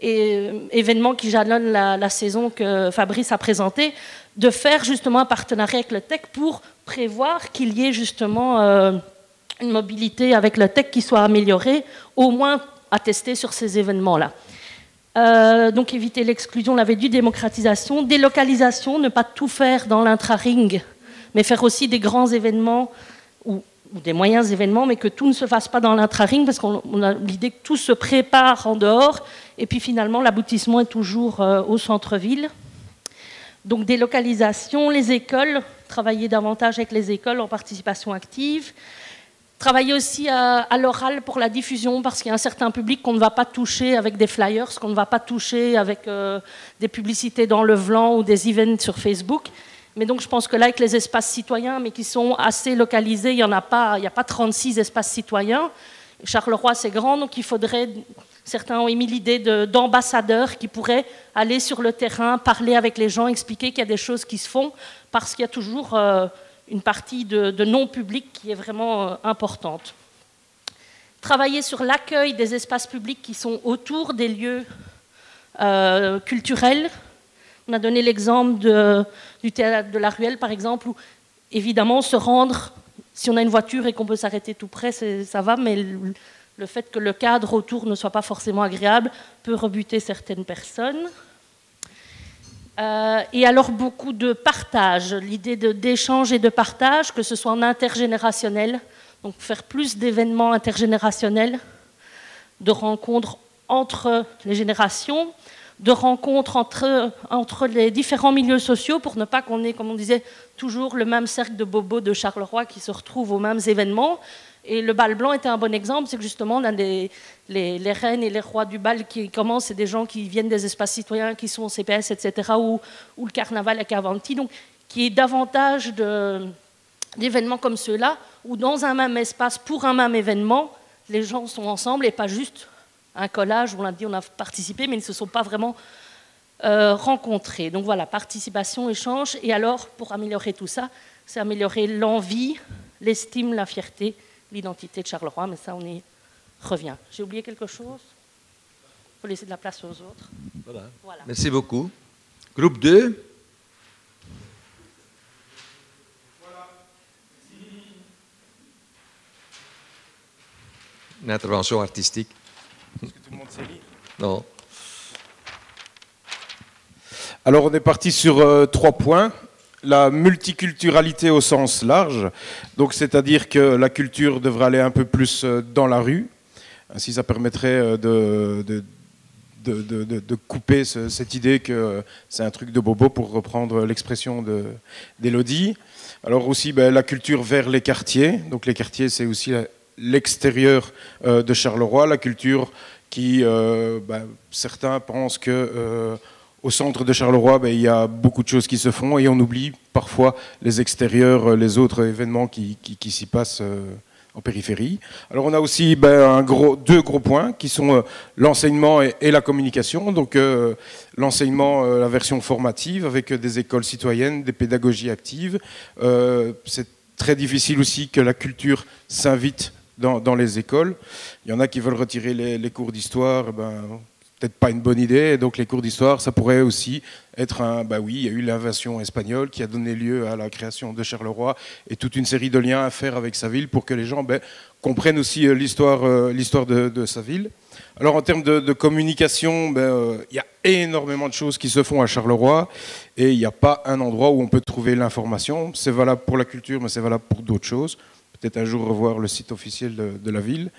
et euh, événements qui jalonnent la, saison que Fabrice a présentée, de faire justement un partenariat avec le tech pour prévoir qu'il y ait justement euh, une mobilité avec le tech qui soit améliorée, au moins attestée sur ces événements-là. Euh, donc éviter l'exclusion, on l'avait dit, démocratisation, délocalisation, ne pas tout faire dans l'intra-ring, mais faire aussi des grands événements ou, des moyens événements, mais que tout ne se fasse pas dans l'intra-ring, parce qu'on a l'idée que tout se prépare en dehors, et puis finalement l'aboutissement est toujours euh, au centre-ville. Donc délocalisation, les écoles, travailler davantage avec les écoles en participation active, Travailler aussi à, l'oral pour la diffusion, parce qu'il y a un certain public qu'on ne va pas toucher avec des flyers, qu'on ne va pas toucher avec euh, des publicités dans le Vlan ou des events sur Facebook. Mais donc je pense que là, avec les espaces citoyens, mais qui sont assez localisés, il n'y en a pas, il n'y a pas 36 espaces citoyens. Charleroi, c'est grand, donc il faudrait, certains ont émis l'idée d'ambassadeurs qui pourraient aller sur le terrain, parler avec les gens, expliquer qu'il y a des choses qui se font, parce qu'il y a toujours... Euh, une partie de, non-public qui est vraiment euh, importante. Travailler sur l'accueil des espaces publics qui sont autour des lieux euh, culturels. On a donné l'exemple du théâtre de la Ruelle, par exemple, où évidemment se rendre, si on a une voiture et qu'on peut s'arrêter tout près, ça va, mais le, fait que le cadre autour ne soit pas forcément agréable peut rebuter certaines personnes. Euh, et alors beaucoup de partage, l'idée d'échange et de partage, que ce soit en intergénérationnel, donc faire plus d'événements intergénérationnels, de rencontres entre les générations, de rencontres entre, entre les différents milieux sociaux pour ne pas qu'on ait, comme on disait, toujours le même cercle de bobos de Charleroi qui se retrouvent aux mêmes événements, et le bal blanc était un bon exemple, c'est que justement, on a les, reines et les rois du bal qui commencent, c'est des gens qui viennent des espaces citoyens, qui sont au CPS, etc., ou, le carnaval à Cavanti, donc qui est davantage d'événements comme ceux-là, où dans un même espace, pour un même événement, les gens sont ensemble et pas juste un collage où on a dit on a participé, mais ils ne se sont pas vraiment euh, rencontrés. Donc voilà, participation, échange, et alors, pour améliorer tout ça, c'est améliorer l'envie, l'estime, la fierté l'identité de Charleroi, mais ça, on y revient. J'ai oublié quelque chose? Il faut laisser de la place aux autres. Voilà. Merci beaucoup. Groupe 2. Une intervention artistique. Est-ce que tout le monde sait lire Non. Alors on est parti sur euh, trois points la multiculturalité au sens large, donc c'est-à-dire que la culture devrait aller un peu plus euh, dans la rue. Ainsi, ça permettrait euh, de, de, couper cette idée que c'est un truc de bobo, pour reprendre l'expression d'Elodie. Alors aussi ben, la culture vers les quartiers. Donc les quartiers, c'est aussi l'extérieur euh, de Charleroi, la culture qui, euh, ben, certains pensent que euh, au centre de Charleroi, ben, il y a beaucoup de choses qui se font et on oublie parfois les extérieurs, les autres événements qui, qui s'y passent en périphérie. Alors on a aussi gros, deux gros points qui sont l'enseignement et, la communication. Donc l'enseignement, la version formative avec des écoles citoyennes, des pédagogies actives. c'est très difficile aussi que la culture s'invite dans, les écoles. Il y en a qui veulent retirer les, cours d'histoire. Ben, peut-être pas une bonne idée. Donc les cours d'histoire, ça pourrait aussi être un... Bah oui, il y a eu l'invasion espagnole qui a donné lieu à la création de Charleroi et toute une série de liens à faire avec sa ville pour que les gens ben, comprennent aussi euh, l'histoire euh, de, sa ville. Alors en termes de, communication, ben, euh, il y a énormément de choses qui se font à Charleroi et il n'y a pas un endroit où on peut trouver l'information. C'est valable pour la culture, mais c'est valable pour d'autres choses peut-être un jour revoir le site officiel de, la ville.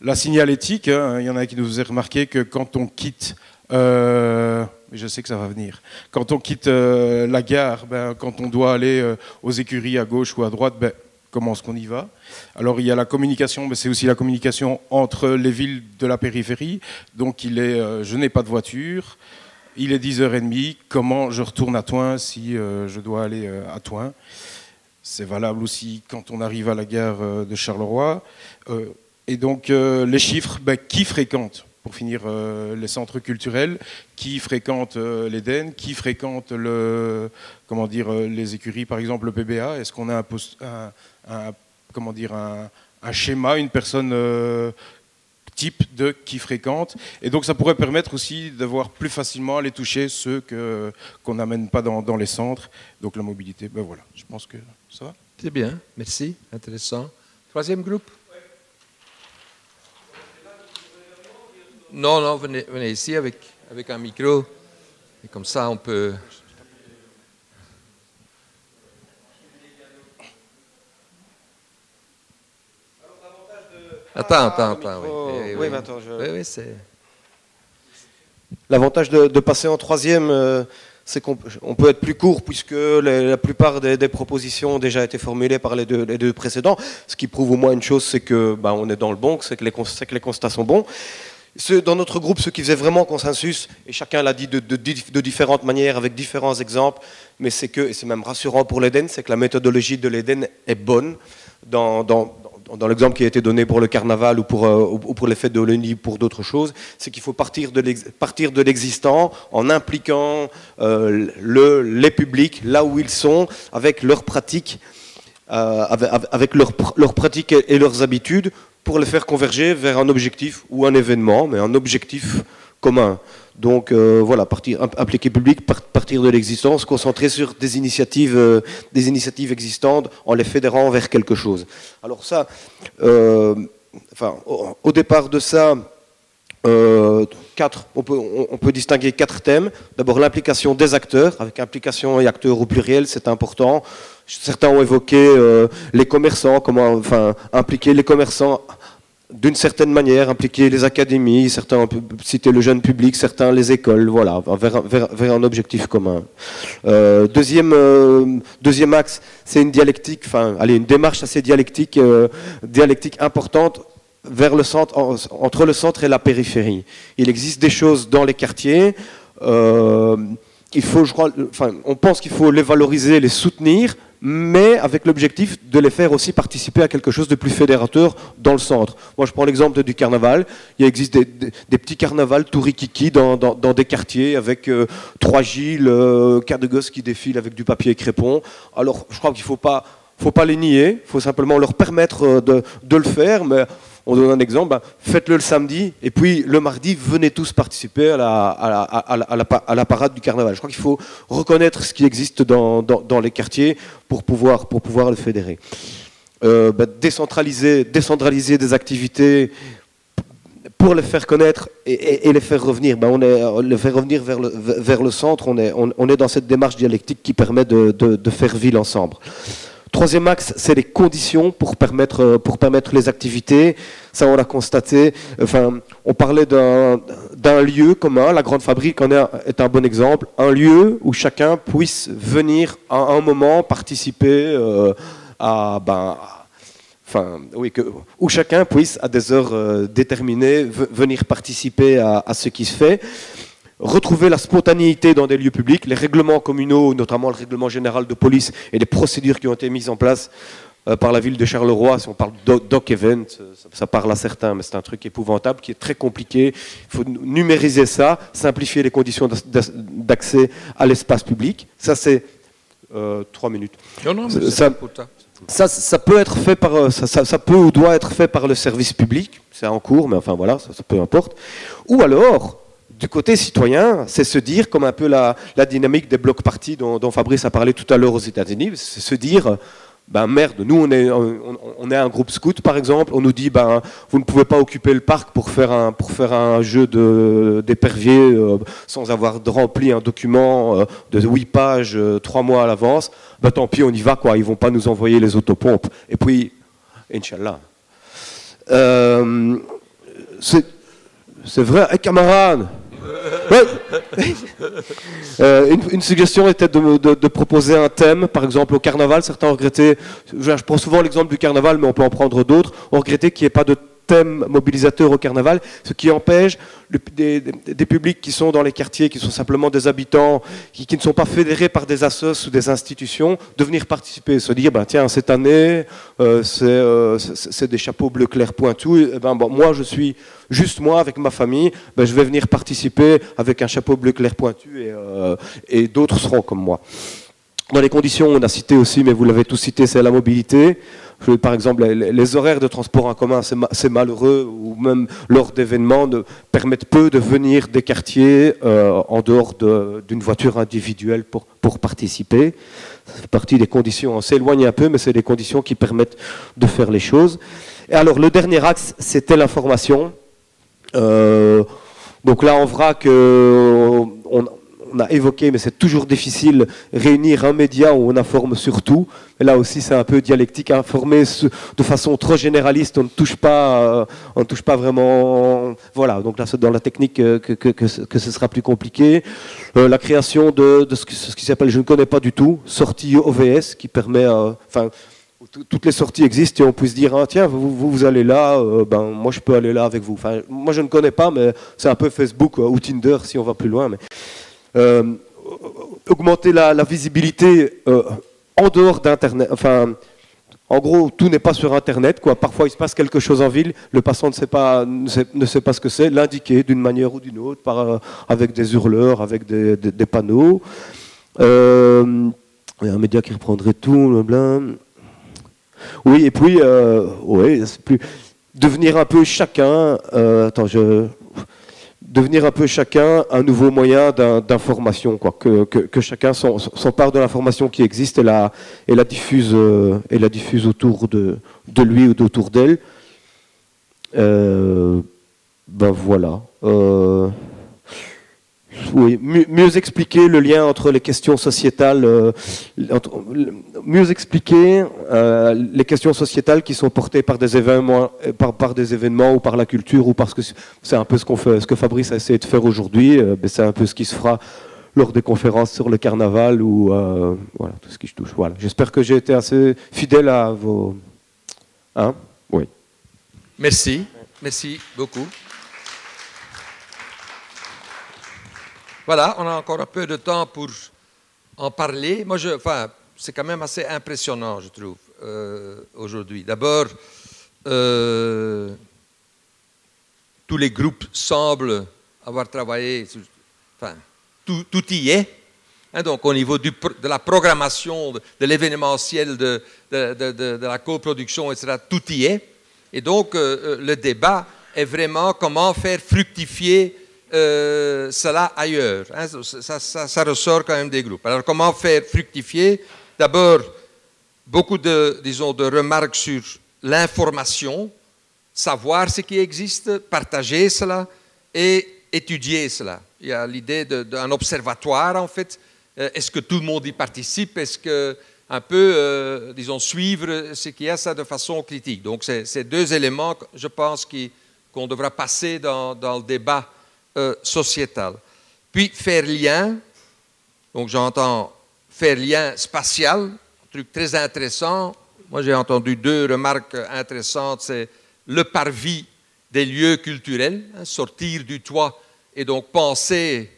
La signalétique, hein, il y en a qui nous ont remarqué que quand on quitte, euh, je sais que ça va venir, quand on quitte euh, la gare, ben, quand on doit aller euh, aux écuries à gauche ou à droite, ben, comment est-ce qu'on y va? Alors il y a la communication, mais c'est aussi la communication entre les villes de la périphérie. Donc il est, je n'ai pas de voiture, il est 10h30, comment je retourne à Toin si je dois aller à Toin? C'est valable aussi quand on arrive à la gare euh, de Charleroi. Euh, et donc euh, les chiffres, ben, qui fréquente pour finir les centres culturels, qui fréquente l'Éden, qui fréquente le, comment dire, les écuries, par exemple le PBA Est-ce qu'on a un, comment dire, un, schéma, une personne type de qui fréquente. Et donc ça pourrait permettre aussi d'avoir plus facilement à les toucher ceux qu'on n'amène pas dans, dans, les centres. Donc la mobilité, ben voilà, je pense que ça va C'est bien, merci, intéressant. Troisième groupe Non, non, venez, venez ici avec, avec un micro. Et comme ça, on peut... Attends, attends, attends. Oui, oui, attends, oui, oui c'est... L'avantage de, de, passer en troisième, euh, c'est qu'on peut être plus court puisque la plupart des, propositions ont déjà été formulées par les deux, précédents, ce qui prouve au moins une chose, c'est que bah, on est dans le bon, c'est que, que, les constats sont bons. Dans notre groupe, ce qui faisait vraiment consensus, et chacun l'a dit de, de, différentes manières, avec différents exemples, mais c'est que, et c'est même rassurant pour l'Éden, c'est que la méthodologie de l'Éden est bonne dans, dans, dans l'exemple qui a été donné pour le carnaval ou pour, euh, les fêtes de Wallonie, pour d'autres choses, c'est qu'il faut partir de l'existant en impliquant euh, le, les publics là où ils sont, avec leurs pratiques, euh, avec, leurs pratiques et leurs habitudes, pour les faire converger vers un objectif ou un événement, mais un objectif commun. Donc euh, voilà, partir, impliquer public, partir de l'existence, concentrer sur des initiatives, euh, des initiatives existantes en les fédérant vers quelque chose. Alors ça, euh, enfin, au, départ de ça, quatre, on peut, peut, distinguer quatre thèmes. D'abord l'implication des acteurs, avec implication et acteurs au pluriel, c'est important. Certains ont évoqué les commerçants, comment, enfin, impliquer les commerçants d'une certaine manière, impliquer les académies, certains ont citer le jeune public, certains les écoles, voilà, vers, un objectif commun. Euh, deuxième, euh, deuxième axe, c'est une dialectique, enfin, allez, une démarche assez dialectique, euh, dialectique importante vers le centre, entre le centre et la périphérie. Il existe des choses dans les quartiers. il faut, je crois, enfin, on pense qu'il faut les valoriser, les soutenir, mais avec l'objectif de les faire aussi participer à quelque chose de plus fédérateur dans le centre. Moi, je prends l'exemple du carnaval. Il existe des, petits carnavals tout rikiki dans, des quartiers avec euh, trois Gilles, euh, quatre gosses qui défilent avec du papier crépon. Alors, je crois qu'il ne faut pas, faut pas les nier, il faut simplement leur permettre euh, de, de le faire, mais on donne un exemple, ben, faites-le le samedi, et puis le mardi, venez tous participer à la, parade du carnaval. Je crois qu'il faut reconnaître ce qui existe dans, les quartiers pour pouvoir, le fédérer. Euh, ben, décentraliser, des activités pour les faire connaître et, les faire revenir. Ben, on est, les revenir vers le, centre, on est, dans cette démarche dialectique qui permet de faire ville ensemble. Troisième axe, c'est les conditions pour permettre, euh, pour permettre les activités. Ça, on l'a constaté. Enfin, on parlait d'un lieu commun. La grande fabrique en est un bon exemple. Un lieu où chacun puisse venir à un moment participer euh, à, ben, enfin, oui, que, où chacun puisse à des heures euh, déterminées venir participer à, ce qui se fait. Retrouver la spontanéité dans des lieux publics, les règlements communaux, notamment le règlement général de police et les procédures qui ont été mises en place euh, par la ville de Charleroi, si on parle doc event, euh, ça, parle à certains, mais c'est un truc épouvantable qui est très compliqué. Il faut numériser ça, simplifier les conditions d'accès à l'espace public. Ça, c'est euh, trois minutes. Non, non, mais ça, ça, ça, peut être fait par, ça, ça, peut ou doit être fait par le service public. C'est en cours, mais enfin voilà, ça, peu importe. Ou alors, du côté citoyen, c'est se dire, comme un peu la, la dynamique des blocs partis dont, Fabrice a parlé tout à l'heure aux États-Unis, c'est se dire ben merde, nous on est, on, est un groupe scout par exemple, on nous dit ben vous ne pouvez pas occuper le parc pour faire un, pour faire un jeu d'épervier euh, sans avoir rempli un document euh, de 8 pages euh, trois mois à l'avance, ben tant pis on y va quoi, ils vont pas nous envoyer les autopompes. Et puis, Inch'Allah. c'est vrai, hey, camarades? Euh, une, suggestion était de, proposer un thème, par exemple au carnaval. Certains ont regretté, je, prends souvent l'exemple du carnaval, mais on peut en prendre d'autres, ont regretté qu'il n'y ait pas de thème mobilisateur au carnaval, ce qui empêche des, publics qui sont dans les quartiers, qui sont simplement des habitants, qui, ne sont pas fédérés par des assos ou des institutions, de venir participer, se dire, ben, tiens, cette année, euh, euh, c'est des chapeaux bleu clair pointus, ben, moi je suis juste moi avec ma famille, ben, je vais venir participer avec un chapeau bleu clair pointu et, euh, et d'autres seront comme moi. Dans les conditions, on a cité aussi, mais vous l'avez tous cité, c'est la mobilité par exemple, les, horaires de transport en commun, c'est malheureux, ou même lors d'événements, permettent peu de venir des quartiers euh, en dehors d'une voiture individuelle pour, participer. Ça fait partie des conditions. On s'éloigne un peu, mais c'est des conditions qui permettent de faire les choses. Et alors, le dernier axe, c'était l'information. Euh, donc là, on verra que on, on a évoqué, mais c'est toujours difficile, réunir un média où on informe sur tout. Là aussi, c'est un peu dialectique. Informer de façon trop généraliste, on ne touche pas, euh, on ne touche pas vraiment. Voilà, donc là, c'est dans la technique que, que, ce sera plus compliqué. Euh, la création de, ce, qui s'appelle, je ne connais pas du tout, sortie OVS, qui permet, euh, enfin, toutes les sorties existent et on puisse dire ah, tiens vous, vous, allez là ben moi je peux aller là avec vous enfin moi je ne connais pas mais c'est un peu Facebook ou Tinder si on va plus loin euh, augmenter la, visibilité euh, en dehors d'Internet. Enfin, en gros, tout n'est pas sur Internet. Quoi. Parfois, il se passe quelque chose en ville, le passant ne sait pas, ce que c'est, l'indiquer d'une manière ou d'une autre, euh, avec des hurleurs, avec des, panneaux. il un média qui reprendrait tout. Oui, et puis, c'est plus devenir un peu chacun. attends, je, devenir un peu chacun un nouveau moyen d'information, quoi, que, que, chacun s'empare de l'information qui existe et la, diffuse, euh, et la diffuse autour de, de lui ou autour d'elle. Euh, ben voilà. Euh, oui, mieux expliquer le lien entre les questions sociétales, euh, mieux expliquer euh, les questions sociétales qui sont portées par des événements, euh, par, des événements ou par la culture ou parce que c'est un peu ce qu'on fait, ce que Fabrice a essayé de faire aujourd'hui. c'est un peu ce qui se fera lors des conférences sur le carnaval ou voilà tout ce qui se touche. Voilà. J'espère que j'ai été assez fidèle à vos. Hein? Oui. Merci, merci beaucoup. Voilà, on a encore un peu de temps pour en parler. Moi, enfin, c'est quand même assez impressionnant, je trouve, euh, aujourd'hui. D'abord, euh, tous les groupes semblent avoir travaillé, enfin, tout, y est. Hein, donc, au niveau de la programmation, de, l'événementiel, de, de, la coproduction, etc., tout y est. Et donc, euh, le débat est vraiment comment faire fructifier euh, cela ailleurs. Hein, ça, ressort quand même des groupes. Alors comment faire fructifier? D'abord, beaucoup de, disons, de remarques sur l'information, savoir ce qui existe, partager cela et étudier cela. Il y a l'idée d'un observatoire en fait. Euh, est-ce que tout le monde y participe? Est-ce que un peu, euh, disons, suivre ce qu'il y a de façon critique? Donc, c'est deux éléments, je pense, qu'on devra passer dans le débat euh, sociétale. Puis faire lien, donc j'entends faire lien spatial, un truc très intéressant. Moi j'ai entendu deux remarques intéressantes, c'est le parvis des lieux culturels, hein, sortir du toit et donc penser,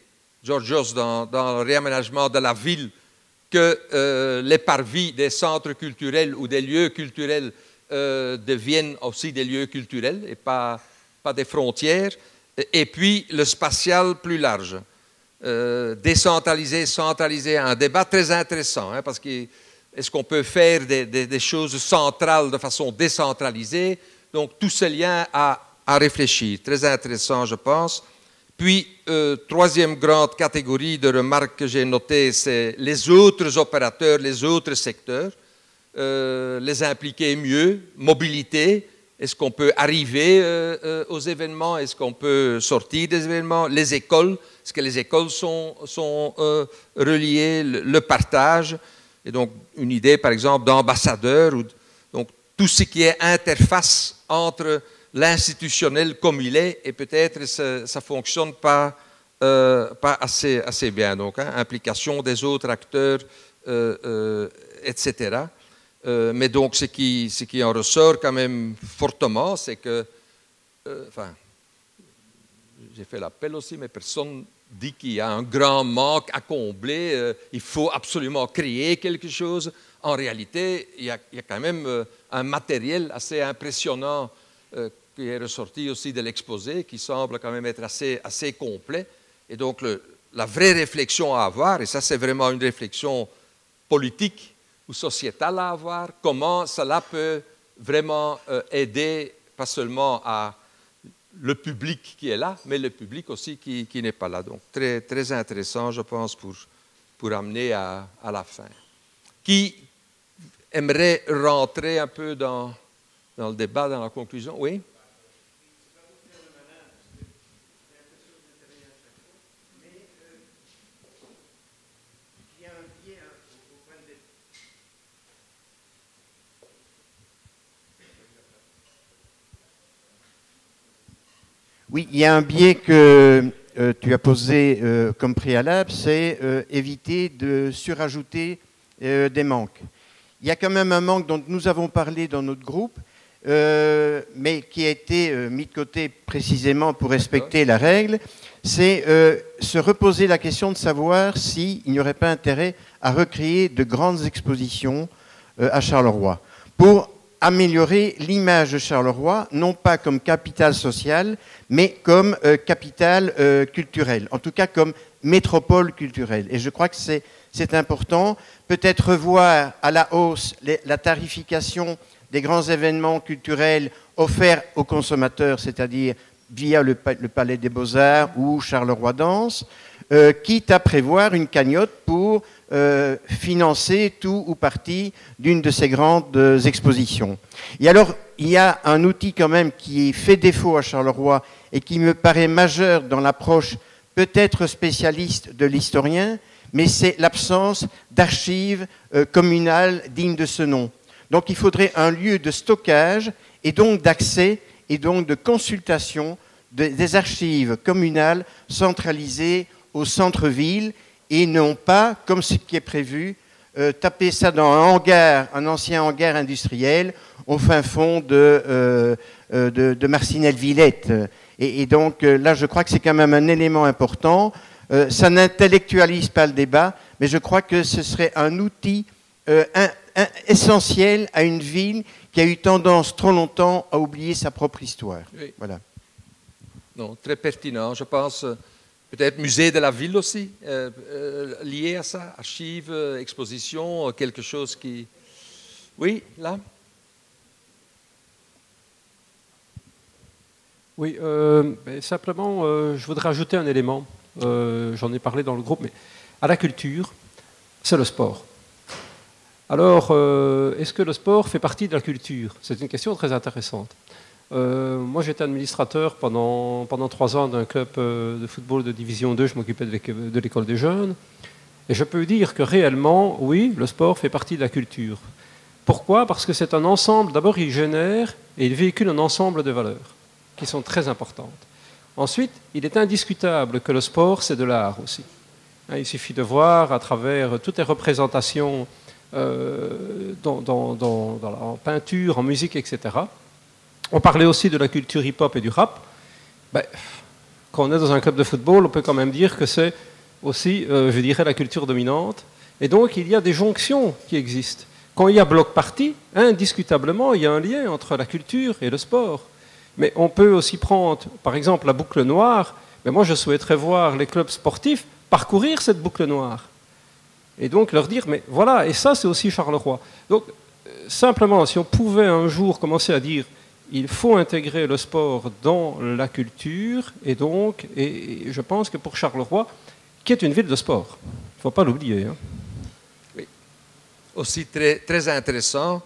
Georgios, dans, dans le réaménagement de la ville, que euh, les parvis des centres culturels ou des lieux culturels euh, deviennent aussi des lieux culturels et pas, pas des frontières. Et puis le spatial plus large. Euh, décentralisé, centralisé, un débat très intéressant, hein, parce que est-ce qu'on peut faire des, choses centrales de façon décentralisée? Donc tous ces liens à, à réfléchir, très intéressant je pense. Puis, euh, troisième grande catégorie de remarques que j'ai notées, c'est les autres opérateurs, les autres secteurs, euh, les impliquer mieux, mobilité, est-ce qu'on peut arriver euh, euh, aux événements, est-ce qu'on peut sortir des événements, les écoles, est-ce que les écoles sont, sont euh, reliées, le, partage, et donc une idée par exemple d'ambassadeur, donc tout ce qui est interface entre l'institutionnel comme il est, et peut-être ça ne fonctionne pas, pas assez, assez, bien. Donc, hein, implication des autres acteurs, euh, euh, mais donc, ce qui, en ressort quand même fortement, c'est que, enfin, j'ai fait l'appel aussi, mais personne dit qu'il y a un grand manque à combler, il faut absolument créer quelque chose. En réalité, il y a, quand même un matériel assez impressionnant qui est ressorti aussi de l'exposé, qui semble quand même être assez, assez complet. Et donc, la vraie réflexion à avoir, et ça c'est vraiment une réflexion politique ou sociétale à avoir, comment cela peut vraiment euh, aider, pas seulement à le public qui est là, mais le public aussi qui, qui n'est pas là. Donc, très, très intéressant, je pense, pour, pour amener à, à la fin. Qui aimerait rentrer un peu dans, dans le débat, dans la conclusion? Oui? Oui, il y a un biais que euh, tu as posé euh, comme préalable, c'est euh, éviter de surajouter des manques. Il y a quand même un manque dont nous avons parlé dans notre groupe, mais qui a été mis de côté précisément pour respecter la règle, c'est se reposer la question de savoir s'il n'y aurait pas intérêt à recréer de grandes expositions à Charleroi. Pour améliorer l'image de Charleroi, non pas comme capitale sociale, mais comme euh, capitale euh, culturelle, en tout cas comme métropole culturelle. Et je crois que c'est important. Peut-être revoir à la hausse la tarification des grands événements culturels offerts aux consommateurs, c'est-à-dire via le, le, Palais des Beaux-Arts ou Charleroi Danse, euh, quitte à prévoir une cagnotte pour euh, financer tout ou partie d'une de ces grandes euh, expositions. Et alors, il y a un outil quand même qui fait défaut à Charleroi et qui me paraît majeur dans l'approche peut-être spécialiste de l'historien, mais c'est l'absence d'archives euh, communales dignes de ce nom. Donc il faudrait un lieu de stockage et donc d'accès et donc de consultation de, des archives communales centralisées au centre-ville et non pas, comme ce qui est prévu, euh, taper ça dans un hangar, un ancien hangar industriel, au fin fond de, euh, euh de, de Marcinelle-Villette. Et, et, donc euh, là, je crois que c'est quand même un élément important. Euh, ça n'intellectualise pas le débat, mais je crois que ce serait un outil un, un, essentiel à une ville qui a eu tendance trop longtemps à oublier sa propre histoire. Oui. Voilà. Non, très pertinent, je pense. Peut-être musée de la ville aussi, euh, euh, lié à ça, archives, euh, expositions, quelque chose qui... Oui, là Oui, simplement, je voudrais ajouter un élément. J'en ai parlé dans le groupe, mais à la culture, c'est le sport. Alors, est-ce que le sport fait partie de la culture? C'est une question très intéressante. Euh, moi, j'étais administrateur pendant, pendant trois ans d'un club euh, de football de division 2. Je m'occupais de l'école des jeunes. Et je peux dire que réellement, oui, le sport fait partie de la culture. Pourquoi? Parce que c'est un ensemble. D'abord, il génère et il véhicule un ensemble de valeurs qui sont très importantes. Ensuite, il est indiscutable que le sport, c'est de l'art aussi. Hein, il suffit de voir à travers toutes les représentations euh, dans, en peinture, en musique, etc. On parlait aussi de la culture hip-hop et du rap. Ben, quand on est dans un club de football, on peut quand même dire que c'est aussi, euh, je dirais, la culture dominante. Et donc, il y a des jonctions qui existent. Quand il y a bloc party, indiscutablement, il y a un lien entre la culture et le sport. Mais on peut aussi prendre, par exemple, la boucle noire. Mais moi, je souhaiterais voir les clubs sportifs parcourir cette boucle noire. Et donc leur dire, mais voilà, et ça, c'est aussi Charleroi. Donc, euh, simplement, si on pouvait un jour commencer à dire, il faut intégrer le sport dans la culture, et donc, et je pense que pour Charleroi, qui est une ville de sport, il ne faut pas l'oublier. Hein aussi très, très intéressant.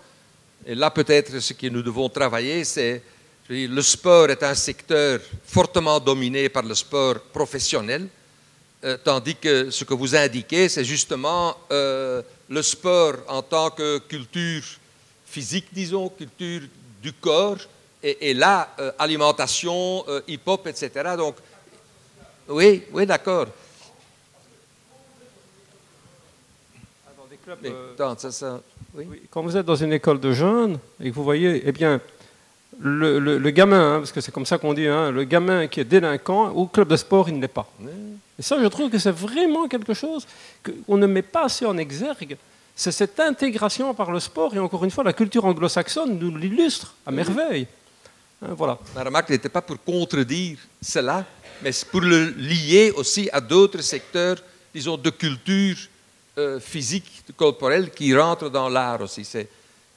Et là, peut-être, ce que nous devons travailler, c'est le sport est un secteur fortement dominé par le sport professionnel, euh, tandis que ce que vous indiquez, c'est justement euh, le sport en tant que culture physique, disons, culture du corps, et, là, euh, alimentation, hip-hop, etc. Donc, oui, oui, d'accord. Euh, quand vous êtes dans une école de jeunes et que vous voyez, eh bien, le, gamin, hein, parce que c'est comme ça qu'on dit, hein, le gamin qui est délinquant, au club de sport, il ne l'est pas. Et ça, je trouve que c'est vraiment quelque chose qu'on ne met pas assez en exergue. C'est cette intégration par le sport, et encore une fois, la culture anglo-saxonne nous l'illustre à merveille. Hein, voilà. La remarque n'était pas pour contredire cela, mais pour le lier aussi à d'autres secteurs, disons, de culture euh, physique, corporel qui rentre dans l'art aussi. C'est,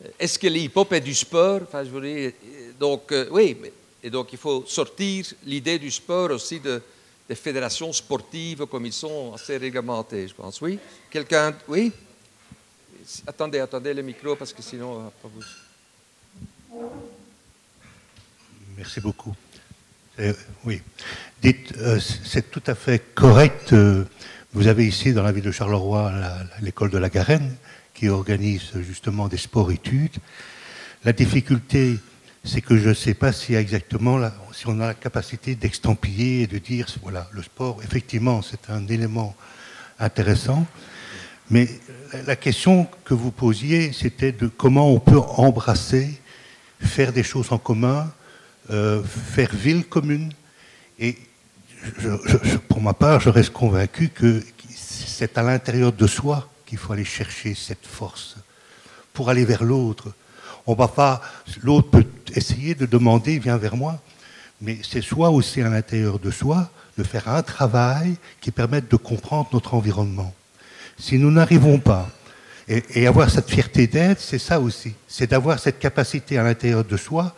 euh, est-ce que l'hip-hop est du sport? Enfin, je euh, Donc, oui, et donc il faut sortir l'idée du sport aussi de, des fédérations sportives comme ils sont assez réglementées, je pense. Oui? Quelqu'un Oui? Attendez, attendez le micro parce que sinon, vous. Merci beaucoup. oui. Dites, c'est tout à fait correct vous avez ici, dans la ville de Charleroi, l'école de la Garenne, qui organise justement des sports-études. La difficulté, c'est que je ne sais pas si exactement, si on a la capacité d'extampiller et de dire, voilà, le sport, effectivement, c'est un élément intéressant. Mais la question que vous posiez, c'était de comment on peut embrasser, faire des choses en commun, euh, faire ville commune. Et pour ma part, je reste convaincu que c'est à l'intérieur de soi qu'il faut aller chercher cette force pour aller vers l'autre. On va pas, l'autre peut essayer de demander, viens vers moi, mais c'est soi aussi à l'intérieur de soi de faire un travail qui permette de comprendre notre environnement. Si nous n'arrivons pas, et, avoir cette fierté d'être, c'est ça aussi, c'est d'avoir cette capacité à l'intérieur de soi,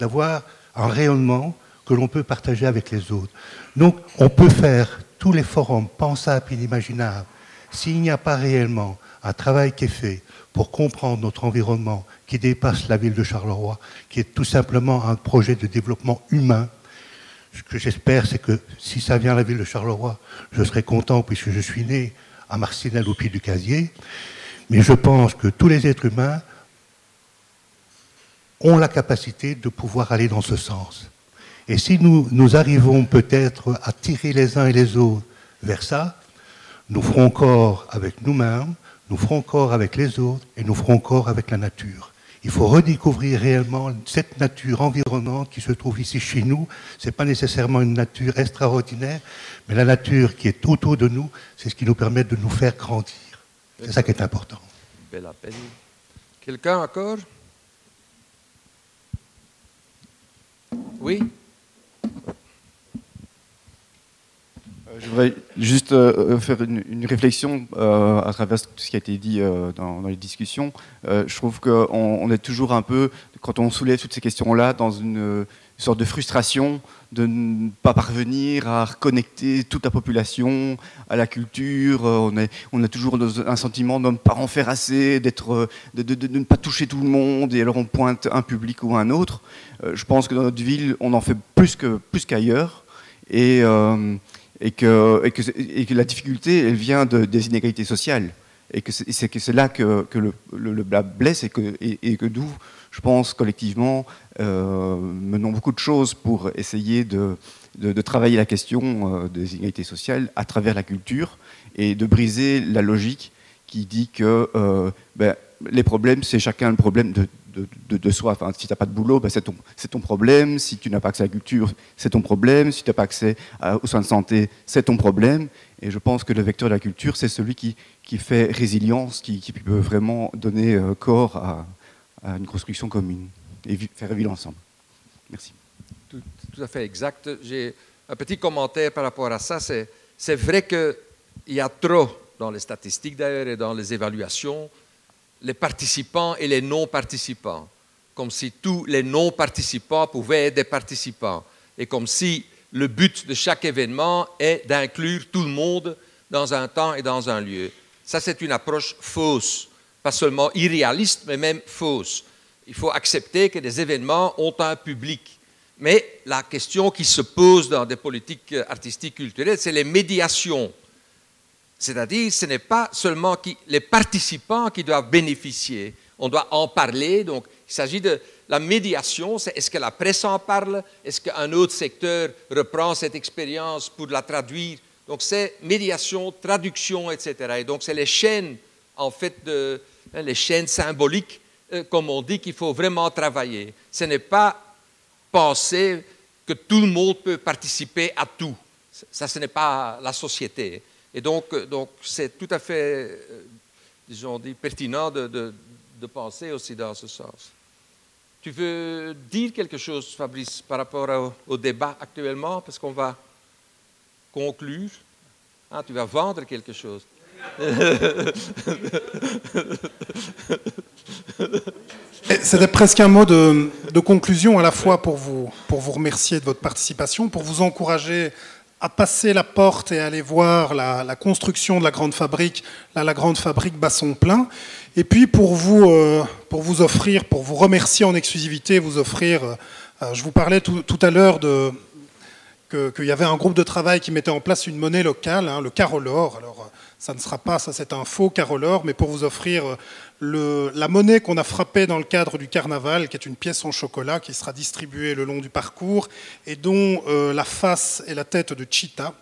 d'avoir un rayonnement que l'on peut partager avec les autres. Donc, on peut faire tous les forums pensables et inimaginables. S'il n'y a pas réellement un travail qui est fait pour comprendre notre environnement, qui dépasse la ville de Charleroi, qui est tout simplement un projet de développement humain, ce que j'espère, c'est que si ça vient à la ville de Charleroi, je serai content puisque je suis né à Marcinelle au pied du casier. Mais je pense que tous les êtres humains ont la capacité de pouvoir aller dans ce sens. Et si nous, nous arrivons peut-être à tirer les uns et les autres vers ça, nous ferons corps avec nous-mêmes, nous ferons corps avec les autres et nous ferons corps avec la nature. Il faut redécouvrir réellement cette nature environnante qui se trouve ici chez nous. Ce n'est pas nécessairement une nature extraordinaire, mais la nature qui est autour de nous, c'est ce qui nous permet de nous faire grandir. C'est ça qui est important. Belle appel. Quelqu'un encore? Oui? Je voudrais juste euh, faire une, réflexion euh, à travers ce qui a été dit euh, dans, les discussions. je trouve qu'on on est toujours un peu, quand on soulève toutes ces questions-là, dans une, sorte de frustration de ne pas parvenir à reconnecter toute la population à la culture. On, a toujours un sentiment de ne pas en faire assez, de, de, ne pas toucher tout le monde, et alors on pointe un public ou un autre. je pense que dans notre ville, on en fait plus, que, plus qu'ailleurs. Et et que, la difficulté, elle vient de, des inégalités sociales. Et que c'est là que, le, le, blesse et que, et, d'où je pense collectivement, menons beaucoup de choses pour essayer de, travailler la question des inégalités sociales à travers la culture et de briser la logique qui dit que ben, les problèmes, c'est chacun le problème de, de, soi. Enfin, si tu n'as pas de boulot, ben c'est ton, problème. Si tu n'as pas accès à la culture, c'est ton problème. Si tu n'as pas accès aux soins de santé, c'est ton problème. Et je pense que le vecteur de la culture, c'est celui qui, qui, fait résilience, qui, qui, peut vraiment donner euh, corps à, une construction commune et faire vivre ensemble. Merci. Tout, tout à fait exact. J'ai un petit commentaire par rapport à ça. C'est vrai qu'il y a trop, dans les statistiques d'ailleurs et dans les évaluations, les participants et les non-participants, comme si tous les non-participants pouvaient être des participants, et comme si le but de chaque événement est d'inclure tout le monde dans un temps et dans un lieu. Ça, c'est une approche fausse, pas seulement irréaliste, mais même fausse. Il faut accepter que des événements ont un public. Mais la question qui se pose dans des politiques artistiques culturelles, c'est les médiations c'est-à-dire, ce n'est pas seulement les participants qui doivent bénéficier, on doit en parler. Donc, il s'agit de la médiation, est-ce que la presse en parle, est-ce qu'un autre secteur reprend cette expérience pour la traduire. Donc, c'est médiation, traduction, etc. Et donc, c'est les chaînes, en fait, de, hein, les chaînes symboliques, euh, comme on dit, qu'il faut vraiment travailler. Ce n'est pas penser que tout le monde peut participer à tout. Ça, ce n'est pas la société. Et donc, euh, donc c'est tout à fait, euh, disons, dit, pertinent de, de, penser aussi dans ce sens. Tu veux dire quelque chose, Fabrice, par rapport au, débat actuellement, parce qu'on va conclure. Ah, tu vas vendre quelque chose. C'était presque un mot de, de, conclusion à la fois pour vous, pour vous remercier de votre participation, pour vous encourager à passer la porte et aller voir la, construction de la grande fabrique, la grande fabrique Basson Plein. Et puis pour vous, euh, pour vous offrir, pour vous remercier en exclusivité, vous offrir, euh, je vous parlais tout, à l'heure de qu'il y avait un groupe de travail qui mettait en place une monnaie locale, hein, le Carolor. Alors ça ne sera pas, ça c'est un faux Carolor, mais pour vous offrir la monnaie qu'on a frappée dans le cadre du carnaval, qui est une pièce en chocolat qui sera distribuée le long du parcours et dont euh, la face est la tête de Cheetah.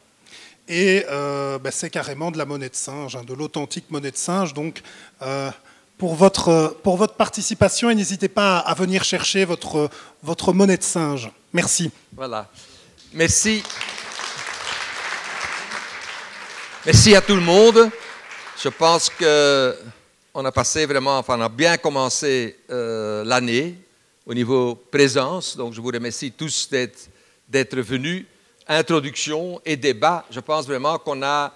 Et euh, ben, c'est carrément de la monnaie de singe, hein, de l'authentique monnaie de singe. Donc, euh, pour, votre, pour votre participation, n'hésitez pas à venir chercher votre, votre monnaie de singe. Merci. Voilà. Merci. Merci à tout le monde. Je pense que on a passé vraiment, enfin, on a bien commencé euh, l'année au niveau présence. Donc, je vous remercie tous d'être venus. Introduction et débat. Je pense vraiment qu'on a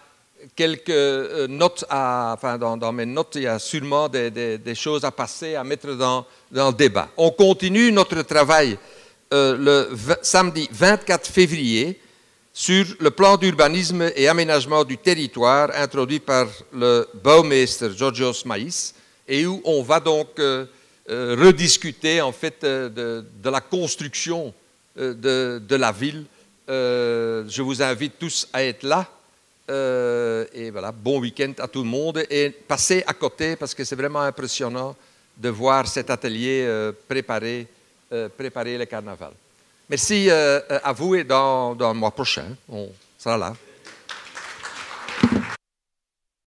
quelques euh, notes à, enfin, dans, mes notes, il y a sûrement des, choses à passer, à mettre dans, le débat. On continue notre travail euh, le samedi 24 février sur le plan d'urbanisme et aménagement du territoire introduit par le Baumeister Georgios Maïs et où on va donc euh, euh, rediscuter en fait euh, de, la construction de, la ville. je vous invite tous à être là. et voilà, bon week-end à tout le monde et passez à côté parce que c'est vraiment impressionnant de voir cet atelier préparer le carnaval. Merci euh, à vous et dans, dans le mois prochain, on sera là.